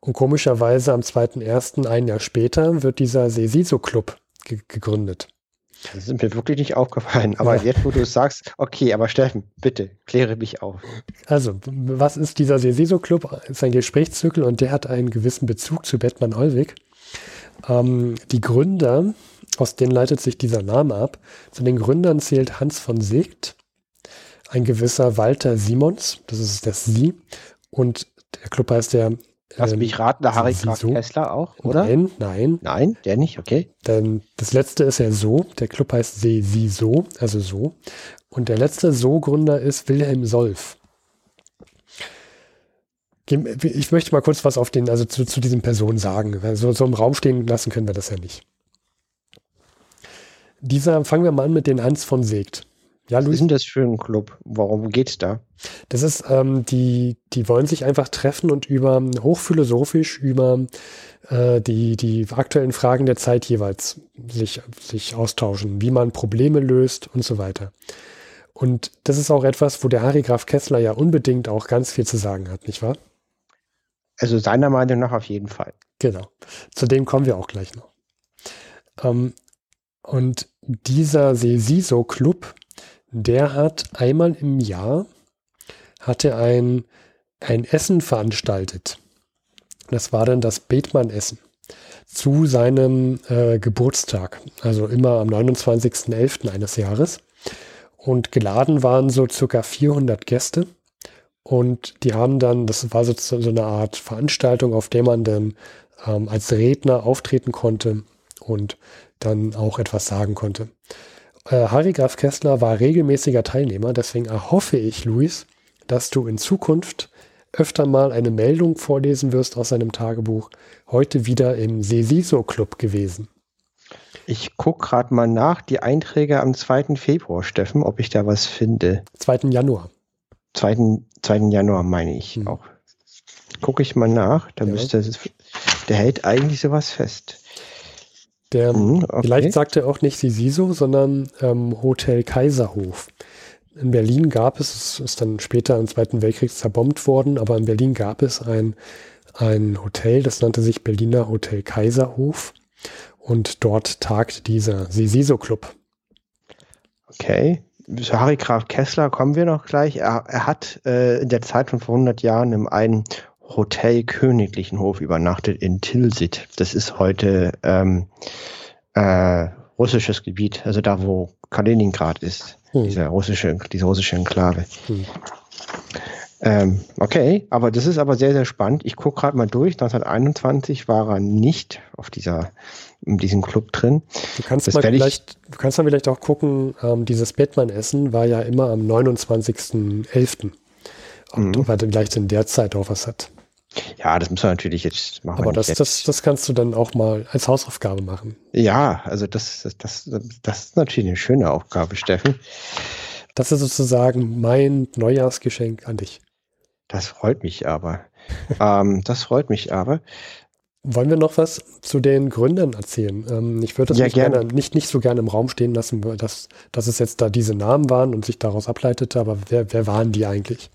Und komischerweise am 2.1., ein Jahr später, wird dieser Sesiso Club ge gegründet. Das ist mir wirklich nicht aufgefallen. Aber ja. jetzt, wo du es sagst, okay, aber Steffen, bitte, kläre mich auf. Also, was ist dieser Seseso Club? Das ist ein Gesprächszirkel und der hat einen gewissen Bezug zu Bettmann Hollweg. Ähm, die Gründer, aus denen leitet sich dieser Name ab, zu den Gründern zählt Hans von Segt, ein gewisser Walter Simons, das ist das Sie, und der Club heißt der Lass ähm, mich raten, der Harry Graf Kessler auch, oder? Nein, nein. Nein, der nicht, okay. Denn das letzte ist ja so, der Club heißt Sie, Sie so, also so. Und der letzte So-Gründer ist Wilhelm Solf. Ich möchte mal kurz was auf den, also zu, zu diesen Personen sagen. So, so im Raum stehen lassen können wir das ja nicht. Dieser, fangen wir mal an mit den Hans von Segt. Ja, Luis? Was ist denn das für ein Club? Warum geht's da? Das ist, ähm, die, die wollen sich einfach treffen und über hochphilosophisch über äh, die, die aktuellen Fragen der Zeit jeweils sich, sich austauschen, wie man Probleme löst und so weiter. Und das ist auch etwas, wo der Harry Graf Kessler ja unbedingt auch ganz viel zu sagen hat, nicht wahr? Also seiner Meinung nach auf jeden Fall. Genau. Zu dem kommen wir auch gleich noch. Ähm, und dieser Sesiso Club, der hat einmal im Jahr hatte ein, ein Essen veranstaltet. Das war dann das Bethmann-Essen zu seinem äh, Geburtstag, also immer am 29.11. eines Jahres. Und geladen waren so circa 400 Gäste. Und die haben dann, das war so, so eine Art Veranstaltung, auf der man dann ähm, als Redner auftreten konnte und dann auch etwas sagen konnte. Äh, Harry Graf Kessler war regelmäßiger Teilnehmer, deswegen erhoffe ich, Luis, dass du in Zukunft öfter mal eine Meldung vorlesen wirst aus seinem Tagebuch. Heute wieder im Sesiso Club gewesen. Ich gucke gerade mal nach, die Einträge am 2. Februar, Steffen, ob ich da was finde. 2. Januar. 2. 2. Januar meine ich hm. auch. Gucke ich mal nach, da ja. müsste der hält eigentlich sowas fest. Der, hm, okay. Vielleicht sagt er auch nicht Sisiso, sondern ähm, Hotel Kaiserhof. In Berlin gab es, es ist dann später im Zweiten Weltkrieg zerbombt worden, aber in Berlin gab es ein, ein Hotel, das nannte sich Berliner Hotel Kaiserhof. Und dort tagt dieser Sisiso Club. Okay. Zu Harry Graf Kessler kommen wir noch gleich. Er, er hat äh, in der Zeit von vor 100 Jahren in einem Hotel Königlichen Hof übernachtet in Tilsit. Das ist heute ähm, äh, russisches Gebiet, also da, wo Kaliningrad ist, hm. diese russische, diese russische Enklave. Hm. Ähm, okay, aber das ist aber sehr, sehr spannend. Ich gucke gerade mal durch. 1921 war er nicht auf dieser, in diesem Club drin. Du kannst, mal vielleicht, du kannst mal vielleicht auch gucken, ähm, dieses Bettmann-Essen war ja immer am 29.11. Und mhm. ob er vielleicht in der Zeit auch was hat. Ja, das muss man natürlich jetzt machen. Aber das, das, das kannst du dann auch mal als Hausaufgabe machen. Ja, also das, das, das, das ist natürlich eine schöne Aufgabe, Steffen. Das ist sozusagen mein Neujahrsgeschenk an dich. Das freut mich aber. ähm, das freut mich aber. Wollen wir noch was zu den Gründern erzählen? Ähm, ich würde das ja, nicht, gerne. Gerne, nicht, nicht so gerne im Raum stehen lassen, dass, dass es jetzt da diese Namen waren und sich daraus ableitete, aber wer, wer waren die eigentlich?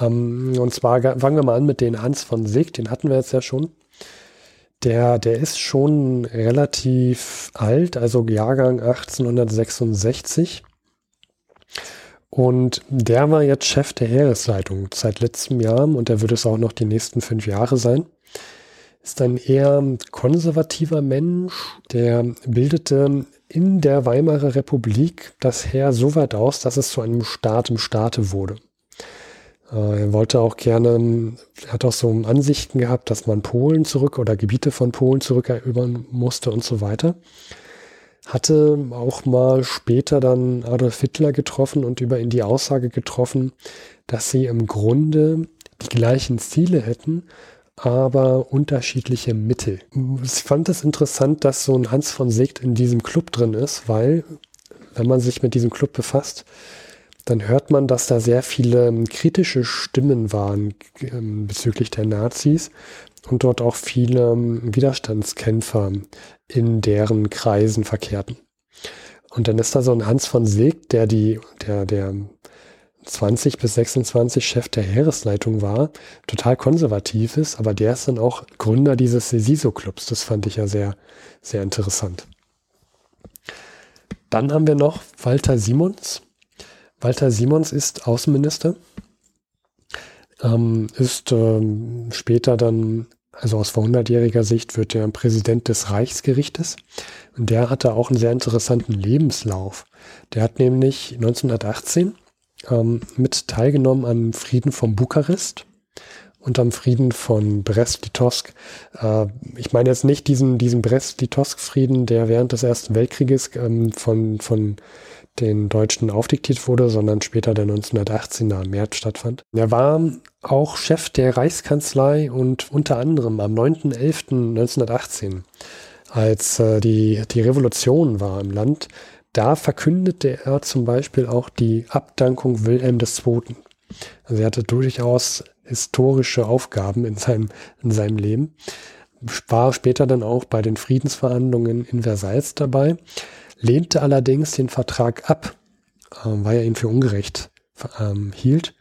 Ähm, und zwar fangen wir mal an mit den Hans von Sieg, den hatten wir jetzt ja schon. Der, der ist schon relativ alt, also Jahrgang 1866. Und der war jetzt Chef der Heeresleitung seit letztem Jahr und der wird es auch noch die nächsten fünf Jahre sein. Ist ein eher konservativer Mensch, der bildete in der Weimarer Republik das Heer so weit aus, dass es zu einem Staat im Staate wurde. Äh, er wollte auch gerne, er hat auch so Ansichten gehabt, dass man Polen zurück oder Gebiete von Polen zurückerobern musste und so weiter. Hatte auch mal später dann Adolf Hitler getroffen und über ihn die Aussage getroffen, dass sie im Grunde die gleichen Ziele hätten, aber unterschiedliche Mittel. Ich fand es interessant, dass so ein Hans von Segt in diesem Club drin ist, weil, wenn man sich mit diesem Club befasst, dann hört man, dass da sehr viele ähm, kritische Stimmen waren ähm, bezüglich der Nazis und dort auch viele ähm, Widerstandskämpfer in deren Kreisen verkehrten. Und dann ist da so ein Hans von Seeg, der die, der, der 20 bis 26 Chef der Heeresleitung war, total konservativ ist, aber der ist dann auch Gründer dieses Sesiso-Clubs. Das fand ich ja sehr, sehr interessant. Dann haben wir noch Walter Simons. Walter Simons ist Außenminister, ähm, ist ähm, später dann, also aus vor 100-jähriger Sicht, wird er Präsident des Reichsgerichtes. Und der hatte auch einen sehr interessanten Lebenslauf. Der hat nämlich 1918 ähm, mit teilgenommen am Frieden von Bukarest und am Frieden von Brest-Litovsk. Äh, ich meine jetzt nicht diesen, diesen Brest-Litovsk-Frieden, der während des Ersten Weltkrieges ähm, von, von den Deutschen aufdiktiert wurde, sondern später der 1918er im März stattfand. Er war auch Chef der Reichskanzlei und unter anderem am 9.11.1918, als äh, die, die Revolution war im Land, da verkündete er zum Beispiel auch die Abdankung Wilhelm II. Also er hatte durchaus historische Aufgaben in seinem, in seinem Leben. War später dann auch bei den Friedensverhandlungen in Versailles dabei lehnte allerdings den Vertrag ab, äh, weil er ihn für ungerecht ähm, hielt.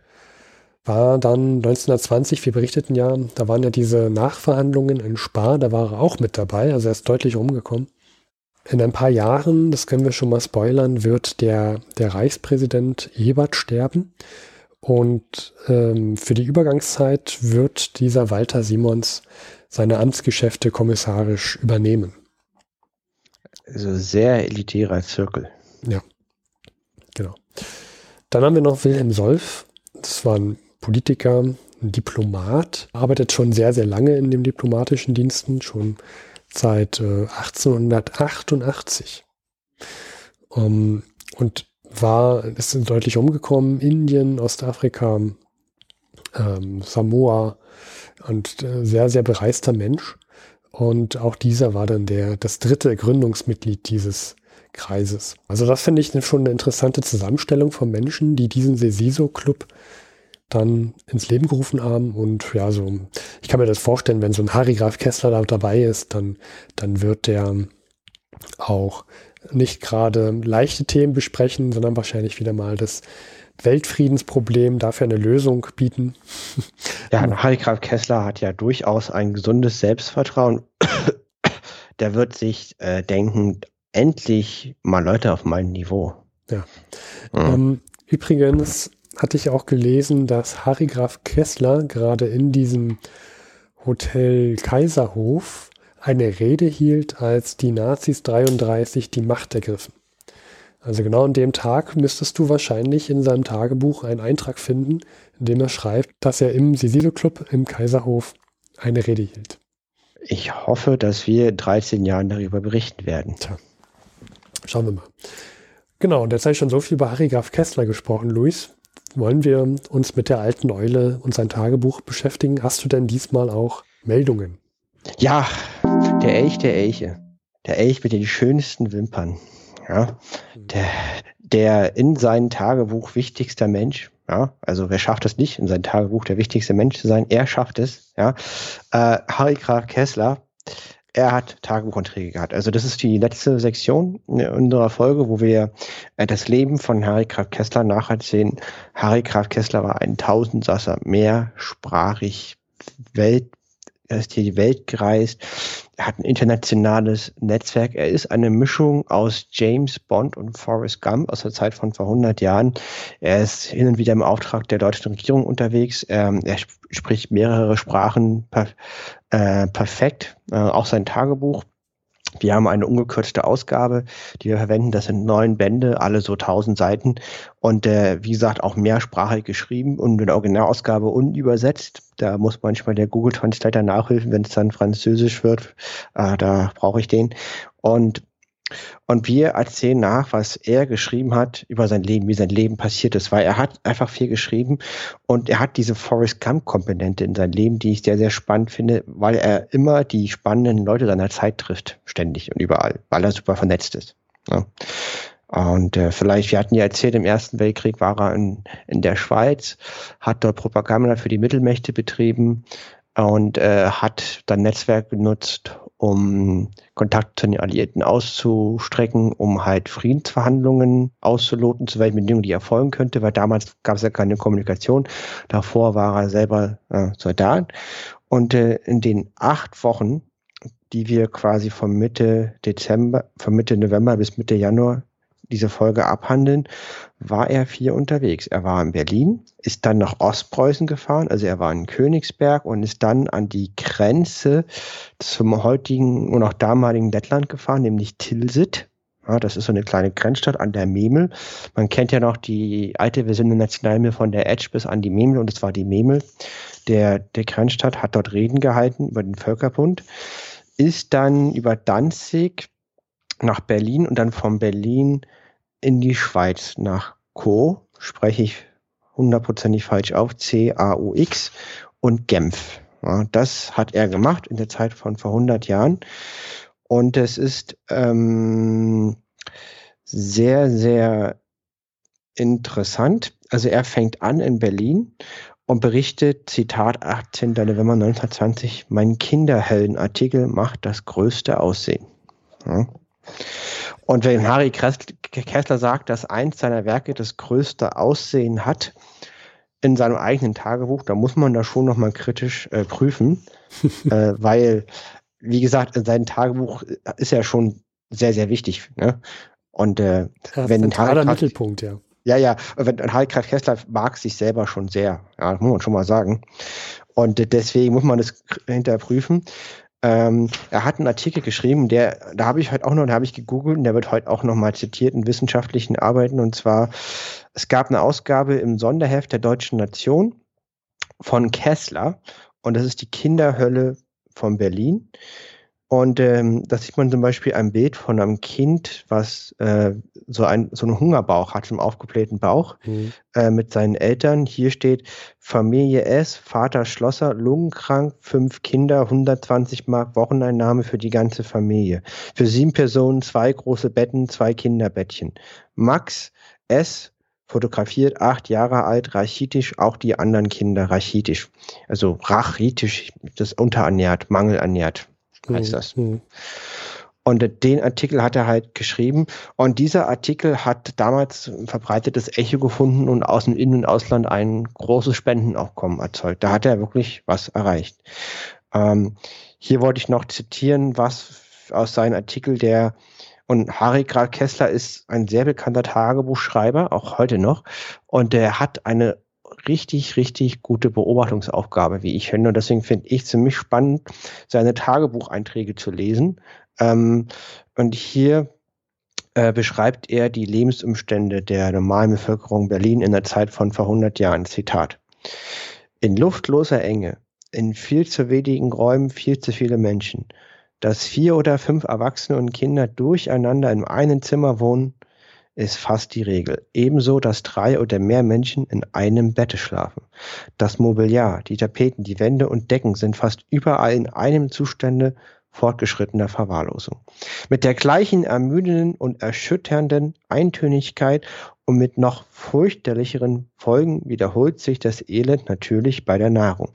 War dann 1920, wir berichteten ja, da waren ja diese Nachverhandlungen in Spa, da war er auch mit dabei, also er ist deutlich rumgekommen. In ein paar Jahren, das können wir schon mal spoilern, wird der, der Reichspräsident Ebert sterben. Und ähm, für die Übergangszeit wird dieser Walter Simons seine Amtsgeschäfte kommissarisch übernehmen. Also sehr elitärer Zirkel. Ja, genau. Dann haben wir noch Wilhelm Solf. Das war ein Politiker, ein Diplomat, arbeitet schon sehr, sehr lange in den diplomatischen Diensten, schon seit äh, 1888. Um, ähm, und war, ist deutlich umgekommen, Indien, Ostafrika, ähm, Samoa und äh, sehr, sehr bereister Mensch. Und auch dieser war dann der, das dritte Gründungsmitglied dieses Kreises. Also das finde ich schon eine interessante Zusammenstellung von Menschen, die diesen Sesiso-Club dann ins Leben gerufen haben. Und ja, so, ich kann mir das vorstellen, wenn so ein Harry Graf Kessler da dabei ist, dann, dann wird der auch nicht gerade leichte Themen besprechen, sondern wahrscheinlich wieder mal das Weltfriedensproblem dafür eine Lösung bieten. Ja, Harry Graf Kessler hat ja durchaus ein gesundes Selbstvertrauen. Der wird sich äh, denken, endlich mal Leute auf meinem Niveau. Ja. Mhm. Ähm, übrigens hatte ich auch gelesen, dass Harry Graf Kessler gerade in diesem Hotel Kaiserhof eine Rede hielt, als die Nazis 33 die Macht ergriffen. Also genau an dem Tag müsstest du wahrscheinlich in seinem Tagebuch einen Eintrag finden, in dem er schreibt, dass er im Sisilo Club im Kaiserhof eine Rede hielt. Ich hoffe, dass wir in 13 Jahren darüber berichten werden. Tja. Schauen wir mal. Genau, und jetzt habe ich schon so viel über Harry Graf Kessler gesprochen, Luis. Wollen wir uns mit der alten Eule und sein Tagebuch beschäftigen? Hast du denn diesmal auch Meldungen? Ja, der Elch der Elche. Der Elch mit den schönsten Wimpern. Ja, der, der in seinem Tagebuch wichtigster Mensch. Ja, also wer schafft es nicht, in seinem Tagebuch der wichtigste Mensch zu sein? Er schafft es. Ja, äh, Harry Graf Kessler er hat Tagebucheinträge gehabt. Also das ist die letzte Sektion unserer Folge, wo wir äh, das Leben von Harry Graf Kessler nacherzählen. Harry Graf Kessler war ein Tausendsasser, mehrsprachig, Welt, er ist hier die Welt gereist, er hat ein internationales Netzwerk, er ist eine Mischung aus James Bond und Forrest Gump aus der Zeit von vor 100 Jahren. Er ist hin und wieder im Auftrag der deutschen Regierung unterwegs, ähm, er spricht mehrere Sprachen per, äh, perfekt, äh, auch sein Tagebuch wir haben eine ungekürzte Ausgabe, die wir verwenden. Das sind neun Bände, alle so tausend Seiten. Und äh, wie gesagt, auch mehrsprachig geschrieben und in der Originalausgabe unübersetzt. Da muss manchmal der Google Translator nachhelfen, wenn es dann französisch wird. Äh, da brauche ich den. Und und wir erzählen nach, was er geschrieben hat über sein Leben, wie sein Leben passiert ist, weil er hat einfach viel geschrieben und er hat diese Forrest Gump-Komponente in seinem Leben, die ich sehr, sehr spannend finde, weil er immer die spannenden Leute seiner Zeit trifft, ständig und überall, weil er super vernetzt ist. Ja. Und äh, vielleicht, wir hatten ja erzählt, im Ersten Weltkrieg war er in, in der Schweiz, hat dort Propaganda für die Mittelmächte betrieben und äh, hat dann Netzwerk genutzt, um Kontakt zu den Alliierten auszustrecken, um halt Friedensverhandlungen auszuloten, zu welchen Bedingungen die erfolgen könnte, weil damals gab es ja keine Kommunikation. Davor war er selber äh, Soldat. Und äh, in den acht Wochen, die wir quasi von Mitte Dezember, von Mitte November bis Mitte Januar diese Folge abhandeln, war er viel unterwegs. Er war in Berlin, ist dann nach Ostpreußen gefahren, also er war in Königsberg und ist dann an die Grenze zum heutigen und auch damaligen Lettland gefahren, nämlich Tilsit. Ja, das ist so eine kleine Grenzstadt an der Memel. Man kennt ja noch die alte Version der Nationalmeer von der Edge bis an die Memel und es war die Memel. Der, der Grenzstadt hat dort Reden gehalten über den Völkerbund, ist dann über Danzig nach Berlin und dann von Berlin in die Schweiz nach Co, spreche ich hundertprozentig falsch auf, C-A-U-X und Genf. Ja, das hat er gemacht in der Zeit von vor 100 Jahren. Und es ist ähm, sehr, sehr interessant. Also er fängt an in Berlin und berichtet, Zitat 18. November 1920, mein Kinderheldenartikel macht das größte Aussehen. Ja. Und wenn Harry Kessler sagt, dass eins seiner Werke das größte Aussehen hat in seinem eigenen Tagebuch, da muss man da schon nochmal kritisch äh, prüfen, äh, weil, wie gesagt, in seinem Tagebuch ist er schon sehr, sehr wichtig. Ne? Und äh, ja, wenn ein Harry Mittelpunkt, ja. Ja, ja, wenn Harry Kessler mag sich selber schon sehr, ja, muss man schon mal sagen. Und deswegen muss man das hinterprüfen. Ähm, er hat einen Artikel geschrieben, der, da habe ich heute auch noch, da habe ich gegoogelt und der wird heute auch noch mal zitiert in wissenschaftlichen Arbeiten. Und zwar, es gab eine Ausgabe im Sonderheft der Deutschen Nation von Kessler und das ist die Kinderhölle von Berlin. Und ähm, da sieht man zum Beispiel ein Bild von einem Kind, was äh, so, ein, so einen Hungerbauch hat, einen aufgeblähten Bauch mhm. äh, mit seinen Eltern. Hier steht Familie S, Vater Schlosser, lungenkrank, fünf Kinder, 120 Mark Wocheneinnahme für die ganze Familie. Für sieben Personen, zwei große Betten, zwei Kinderbettchen. Max S, fotografiert, acht Jahre alt, rachitisch, auch die anderen Kinder rachitisch. Also rachitisch, das unterernährt, mangelernährt heißt das. Mhm. Und den Artikel hat er halt geschrieben. Und dieser Artikel hat damals ein verbreitetes Echo gefunden und aus dem In- und Ausland ein großes Spendenaufkommen erzeugt. Da hat er wirklich was erreicht. Ähm, hier wollte ich noch zitieren, was aus seinem Artikel, der und Harry Graf Kessler ist ein sehr bekannter Tagebuchschreiber, auch heute noch. Und der hat eine richtig, richtig gute Beobachtungsaufgabe, wie ich finde. Und deswegen finde ich ziemlich spannend, seine Tagebucheinträge zu lesen. Ähm, und hier äh, beschreibt er die Lebensumstände der normalen Bevölkerung Berlin in der Zeit von vor 100 Jahren. Zitat. In luftloser Enge, in viel zu wenigen Räumen viel zu viele Menschen. Dass vier oder fünf Erwachsene und Kinder durcheinander in einem Zimmer wohnen, ist fast die Regel. Ebenso, dass drei oder mehr Menschen in einem Bette schlafen. Das Mobiliar, die Tapeten, die Wände und Decken sind fast überall in einem Zustande fortgeschrittener Verwahrlosung. Mit der gleichen ermüdenden und erschütternden Eintönigkeit und mit noch fürchterlicheren Folgen wiederholt sich das Elend natürlich bei der Nahrung.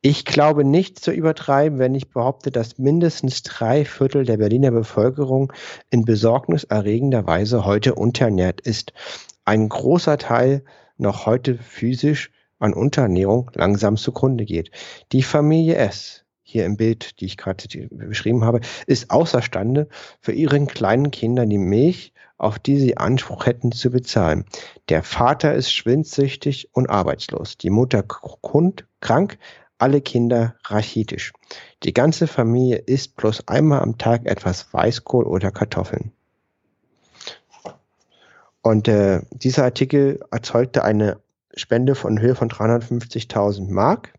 Ich glaube nicht zu übertreiben, wenn ich behaupte, dass mindestens drei Viertel der Berliner Bevölkerung in besorgniserregender Weise heute unterernährt ist. Ein großer Teil noch heute physisch an Unterernährung langsam zugrunde geht. Die Familie S, hier im Bild, die ich gerade beschrieben habe, ist außerstande, für ihren kleinen Kindern die Milch, auf die sie Anspruch hätten zu bezahlen. Der Vater ist schwindsüchtig und arbeitslos, die Mutter krank, alle Kinder rachitisch. Die ganze Familie isst bloß einmal am Tag etwas Weißkohl oder Kartoffeln. Und äh, dieser Artikel erzeugte eine Spende von Höhe von 350.000 Mark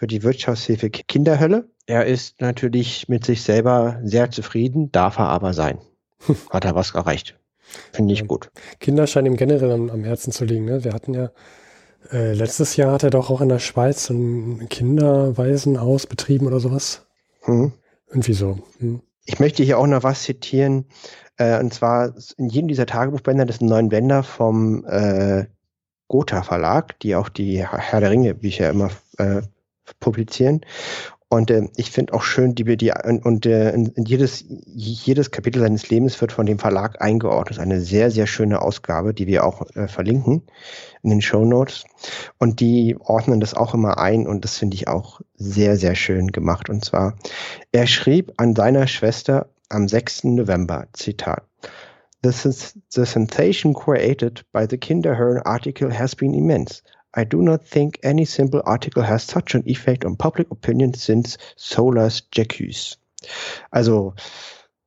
für die Wirtschaftshilfe Kinderhölle. Er ist natürlich mit sich selber sehr zufrieden, darf er aber sein. Hat er was erreicht. Finde ich ja, gut. Kinder scheinen ihm generell am, am Herzen zu liegen. Ne? Wir hatten ja, äh, letztes Jahr hat er doch auch in der Schweiz ein Kinderwaisenhaus betrieben oder sowas. Hm. Irgendwie so. Hm. Ich möchte hier auch noch was zitieren. Äh, und zwar in jedem dieser Tagebuchbänder, das sind neun Bänder vom äh, Gotha Verlag, die auch die Herr der Ringe Bücher immer äh, publizieren. Und äh, ich finde auch schön, die, die und, und äh, in, jedes, jedes Kapitel seines Lebens wird von dem Verlag eingeordnet. Eine sehr, sehr schöne Ausgabe, die wir auch äh, verlinken in den Show Notes. Und die ordnen das auch immer ein und das finde ich auch sehr, sehr schön gemacht. Und zwar, er schrieb an seiner Schwester am 6. November, Zitat, The, the sensation created by the Kinderhörn article has been immense. I do not think any simple article has such an effect on public opinion since Solar's Jacques. Also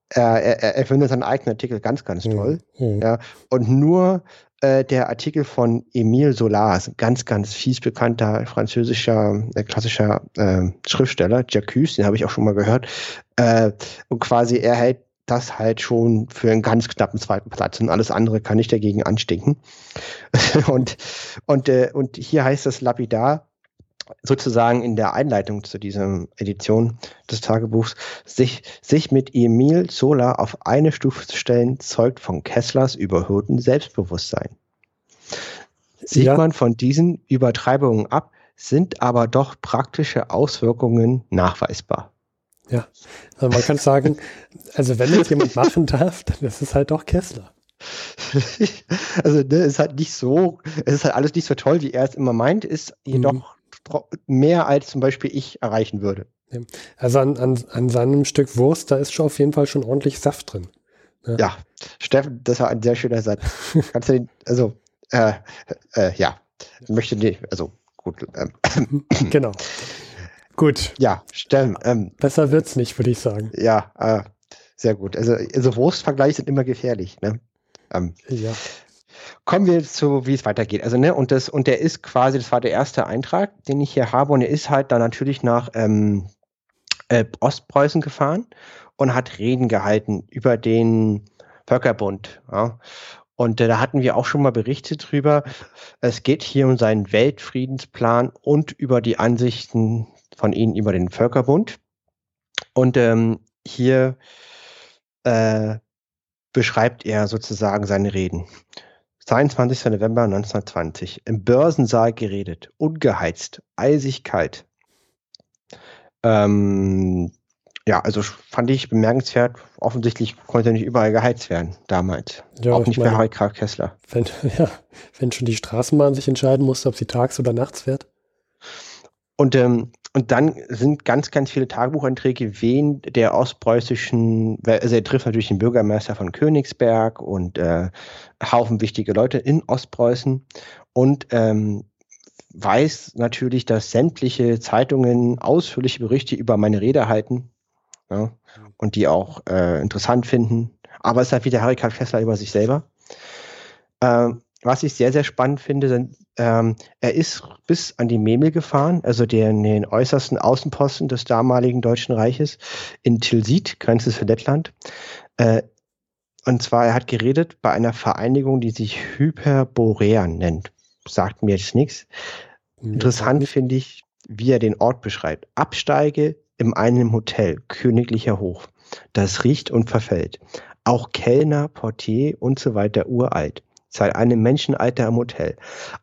er, er, er findet seinen eigenen Artikel ganz, ganz toll. Mhm. Ja, und nur äh, der Artikel von Emile Solar, ganz, ganz fies bekannter französischer, äh, klassischer äh, Schriftsteller, Jacques, den habe ich auch schon mal gehört. Äh, und quasi er hält das halt schon für einen ganz knappen zweiten Platz und alles andere kann nicht dagegen anstinken. und, und, äh, und hier heißt es lapidar, sozusagen in der Einleitung zu dieser Edition des Tagebuchs, sich, sich mit Emil Zola auf eine Stufe zu stellen, zeugt von Kesslers überhöhten Selbstbewusstsein. Sieht ja. man von diesen Übertreibungen ab, sind aber doch praktische Auswirkungen nachweisbar. Ja, also man kann sagen, also wenn das jemand machen darf, dann ist es halt doch Kessler. also ne, ist halt nicht so, es ist halt alles nicht so toll, wie er es immer meint, ist jedoch mhm. mehr als zum Beispiel ich erreichen würde. Also an, an, an seinem Stück Wurst, da ist schon auf jeden Fall schon ordentlich Saft drin. Ja, ja Steffen, das war ein sehr schöner Satz. Kannst du den, also, äh, äh, ja, möchte nicht, also gut. Ähm. genau. Gut. Ja, Stellen. Ähm, Besser wird's nicht, würde ich sagen. Ja, äh, sehr gut. Also, also Wurstvergleiche sind immer gefährlich. Ne? Ähm, ja. Kommen wir zu, wie es weitergeht. Also, ne, und das, und der ist quasi, das war der erste Eintrag, den ich hier habe, und er ist halt dann natürlich nach ähm, äh, Ostpreußen gefahren und hat Reden gehalten über den Völkerbund. Ja. Und äh, da hatten wir auch schon mal berichtet drüber. Es geht hier um seinen Weltfriedensplan und über die Ansichten von ihnen über den Völkerbund. Und ähm, hier äh, beschreibt er sozusagen seine Reden. 22. November 1920. Im Börsensaal geredet. Ungeheizt. Eisig kalt. Ähm, ja, also fand ich bemerkenswert. Offensichtlich konnte nicht überall geheizt werden damals. Ja, Auch nicht meine, bei Harry Graf Kessler. Wenn, ja, wenn schon die Straßenbahn sich entscheiden musste, ob sie tags oder nachts fährt. Und, ähm, und dann sind ganz, ganz viele Tagebucheinträge, wen der ostpreußischen, also er trifft natürlich den Bürgermeister von Königsberg und äh, Haufen wichtige Leute in Ostpreußen und ähm, weiß natürlich, dass sämtliche Zeitungen ausführliche Berichte über meine Rede halten ja, und die auch äh, interessant finden. Aber es ist halt wieder Harry Karl Kessler über sich selber. Ähm, was ich sehr, sehr spannend finde, sind, ähm, er ist bis an die Memel gefahren, also den, den äußersten Außenposten des damaligen Deutschen Reiches in Tilsit, Grenze zu Lettland. Äh, und zwar, er hat geredet bei einer Vereinigung, die sich Hyperborean nennt. Sagt mir jetzt nichts. Interessant finde ich, wie er den Ort beschreibt. Absteige im einen Hotel, königlicher Hof. Das riecht und verfällt. Auch Kellner, Portier und so weiter uralt. Seit einem Menschenalter im Hotel.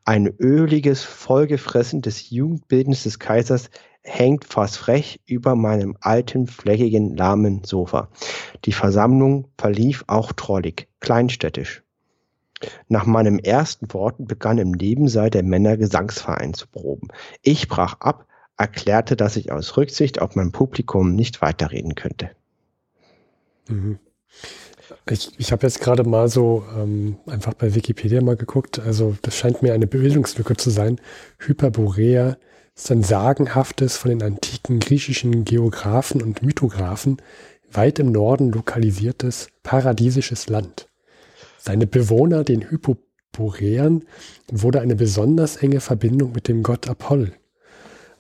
Ein öliges Vollgefressen des Jugendbildens des Kaisers hängt fast frech über meinem alten, fleckigen, lahmen Sofa. Die Versammlung verlief auch trollig, kleinstädtisch. Nach meinem ersten Wort begann im Nebensaal der Männer Gesangsverein zu proben. Ich brach ab, erklärte, dass ich aus Rücksicht auf mein Publikum nicht weiterreden könnte. Mhm. Ich, ich habe jetzt gerade mal so ähm, einfach bei Wikipedia mal geguckt. Also das scheint mir eine Bildungslücke zu sein. Hyperborea ist ein sagenhaftes von den antiken griechischen Geographen und Mythographen weit im Norden lokalisiertes paradiesisches Land. Seine Bewohner, den Hypoboreern, wurde eine besonders enge Verbindung mit dem Gott Apoll,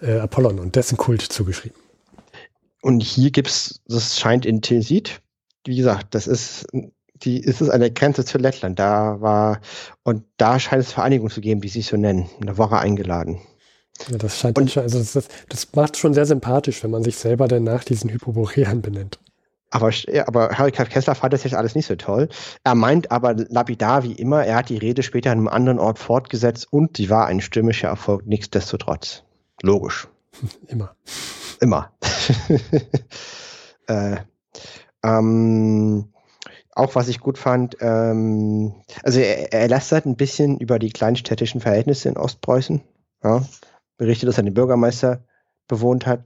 äh, Apollon und dessen Kult zugeschrieben. Und hier gibt es, das scheint in Tilsit, wie gesagt, das ist die ist es an der Grenze zu Lettland. Da war, und da scheint es Vereinigungen zu geben, die sich so nennen. Da war er eingeladen. Ja, das scheint und, schon, also das, das, das, macht schon sehr sympathisch, wenn man sich selber dann nach diesen Hypoboreern benennt. Aber, aber Harry Kessler fand das jetzt alles nicht so toll. Er meint aber lapidar wie immer, er hat die Rede später an einem anderen Ort fortgesetzt und sie war ein stimmischer Erfolg, nichtsdestotrotz. Logisch. Immer. Immer. äh, ähm, auch was ich gut fand, ähm, also er, er lästert ein bisschen über die kleinstädtischen Verhältnisse in Ostpreußen. Ja, berichtet, dass er den Bürgermeister bewohnt hat.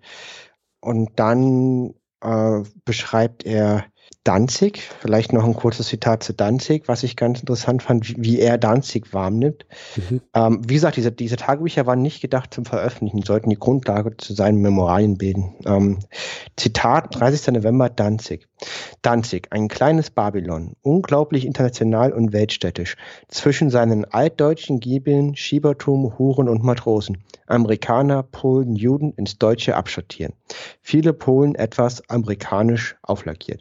Und dann äh, beschreibt er Danzig, vielleicht noch ein kurzes Zitat zu Danzig, was ich ganz interessant fand, wie, wie er Danzig warm nimmt. Mhm. Ähm, wie gesagt, diese, diese Tagebücher waren nicht gedacht zum Veröffentlichen, sollten die Grundlage zu seinen Memorien bilden. Ähm, Zitat, 30. November Danzig. Danzig, ein kleines Babylon, unglaublich international und weltstädtisch, zwischen seinen altdeutschen Giebeln, Schiebertum, Huren und Matrosen. Amerikaner, Polen, Juden ins Deutsche abschottieren. Viele Polen etwas amerikanisch auflackiert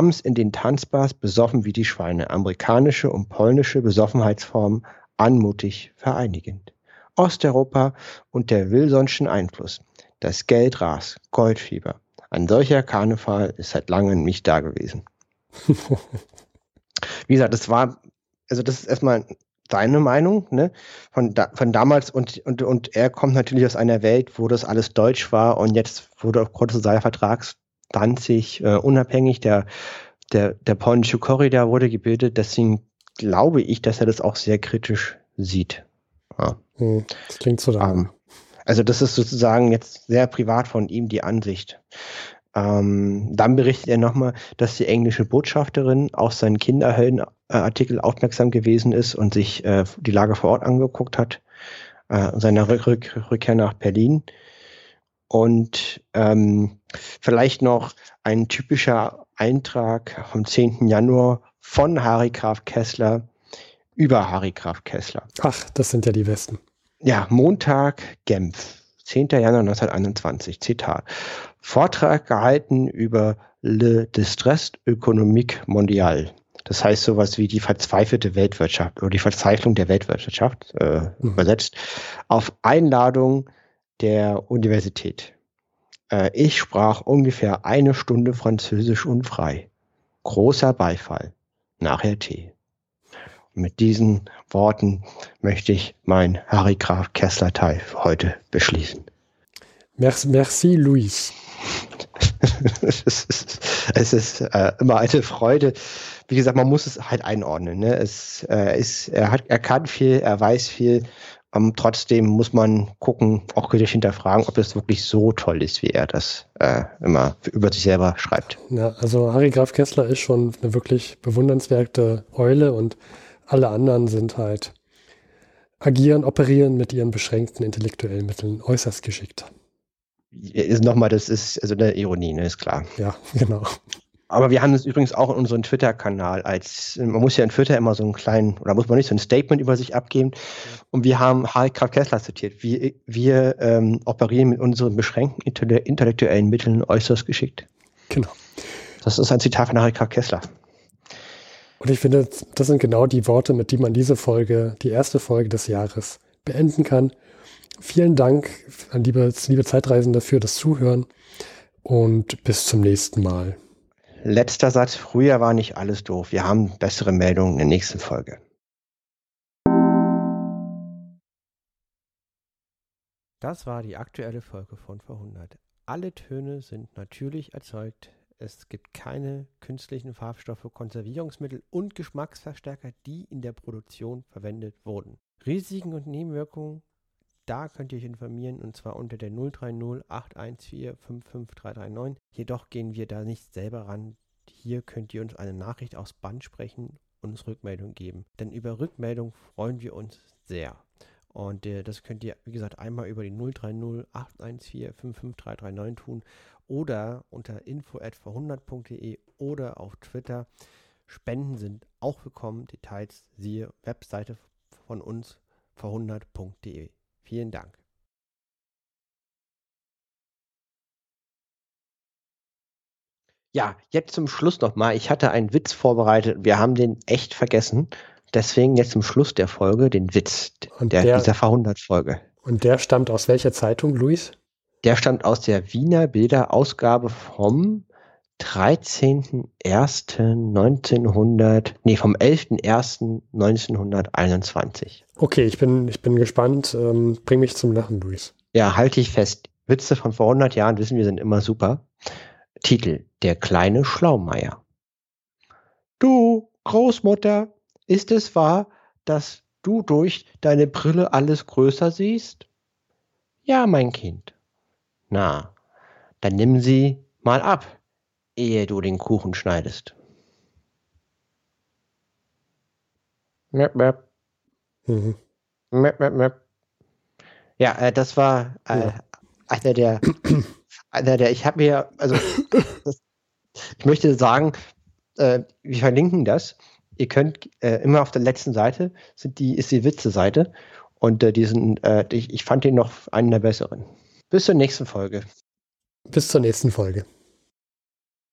abends in den Tanzbars besoffen wie die Schweine, amerikanische und polnische Besoffenheitsformen anmutig vereinigend. Osteuropa und der Wilsonschen Einfluss. Das Geld ras, Goldfieber. Ein solcher Karneval ist seit langem nicht da gewesen. wie gesagt, das war, also das ist erstmal seine Meinung, ne? Von, da, von damals und, und, und er kommt natürlich aus einer Welt, wo das alles deutsch war und jetzt wurde aufgrund des Sozialvertrags 2020 äh, unabhängig. Der, der, der polnische Korridor wurde gebildet. Deswegen glaube ich, dass er das auch sehr kritisch sieht. Ja. Hm, das klingt so danach. Ähm, also das ist sozusagen jetzt sehr privat von ihm die Ansicht. Ähm, dann berichtet er nochmal, dass die englische Botschafterin auf seinen Kinderhöllenartikel äh, aufmerksam gewesen ist und sich äh, die Lage vor Ort angeguckt hat, äh, seiner Rück Rückkehr nach Berlin. Und ähm, vielleicht noch ein typischer Eintrag vom 10. Januar von Harry Graf Kessler über Harry Graf Kessler. Ach, das sind ja die Westen. Ja, Montag, Genf. 10. Januar 1921, Zitat. Vortrag gehalten über Le Distress économique mondial. Das heißt sowas wie die verzweifelte Weltwirtschaft oder die Verzweiflung der Weltwirtschaft äh, mhm. übersetzt, auf Einladung der Universität. Äh, ich sprach ungefähr eine Stunde Französisch unfrei. Großer Beifall. Nachher Tee. Und mit diesen Worten möchte ich mein Harry Graf Kessler Teil heute beschließen. Merci, merci Luis. es ist, es ist äh, immer eine Freude. Wie gesagt, man muss es halt einordnen. Ne? Es äh, ist, er hat, er kann viel, er weiß viel. Ähm, trotzdem muss man gucken, auch kritisch hinterfragen, ob das wirklich so toll ist, wie er das äh, immer über sich selber schreibt. Ja, also Harry Graf Kessler ist schon eine wirklich bewundernswerte Eule und alle anderen sind halt agieren, operieren mit ihren beschränkten intellektuellen Mitteln äußerst geschickt. Ist nochmal, das ist also eine Ironie, ne, ist klar. Ja, genau. Aber wir haben es übrigens auch in unserem Twitter-Kanal als, man muss ja in Twitter immer so einen kleinen, oder muss man nicht so ein Statement über sich abgeben. Und wir haben Harry Kraft Kessler zitiert. Wir, wir ähm, operieren mit unseren beschränkten intellektuellen Mitteln äußerst geschickt. Genau. Das ist ein Zitat von Harry Kraft Kessler. Und ich finde, das sind genau die Worte, mit denen man diese Folge, die erste Folge des Jahres, beenden kann. Vielen Dank an liebe, liebe Zeitreisende für das Zuhören und bis zum nächsten Mal. Letzter Satz. Früher war nicht alles doof. Wir haben bessere Meldungen in der nächsten Folge. Das war die aktuelle Folge von Verhundert. Alle Töne sind natürlich erzeugt. Es gibt keine künstlichen Farbstoffe, Konservierungsmittel und Geschmacksverstärker, die in der Produktion verwendet wurden. Risiken und Nebenwirkungen da könnt ihr euch informieren und zwar unter der 030 814 55339. Jedoch gehen wir da nicht selber ran. Hier könnt ihr uns eine Nachricht aus Band sprechen und uns Rückmeldung geben. Denn über Rückmeldung freuen wir uns sehr. Und äh, das könnt ihr, wie gesagt, einmal über die 030 814 55339 tun oder unter info.verhundert.de oder auf Twitter. Spenden sind auch willkommen. Details siehe Webseite von uns verhundert.de. Vielen Dank. Ja, jetzt zum Schluss nochmal. Ich hatte einen Witz vorbereitet. Wir haben den echt vergessen. Deswegen jetzt zum Schluss der Folge den Witz und der, der dieser Verhundert-Folge. Und der stammt aus welcher Zeitung, Luis? Der stammt aus der Wiener Bilder Ausgabe vom 13.01.1900, nee, vom 11.01.1921. Okay, ich bin, ich bin gespannt. Ähm, bring mich zum Lachen, Luis. Ja, halte ich fest. Witze von vor 100 Jahren, wissen wir, sind immer super. Titel, der kleine Schlaumeier. Du, Großmutter, ist es wahr, dass du durch deine Brille alles größer siehst? Ja, mein Kind. Na, dann nimm sie mal ab ehe du den Kuchen schneidest. Möp, möp. Mhm. Möp, möp, möp. Ja, äh, das war äh, ja. einer der, einer der, ich habe mir, also, das, ich möchte sagen, äh, wir verlinken das. Ihr könnt äh, immer auf der letzten Seite sind die, ist die Witze-Seite und äh, diesen, äh, ich, ich fand den noch einen der besseren. Bis zur nächsten Folge. Bis zur nächsten Folge.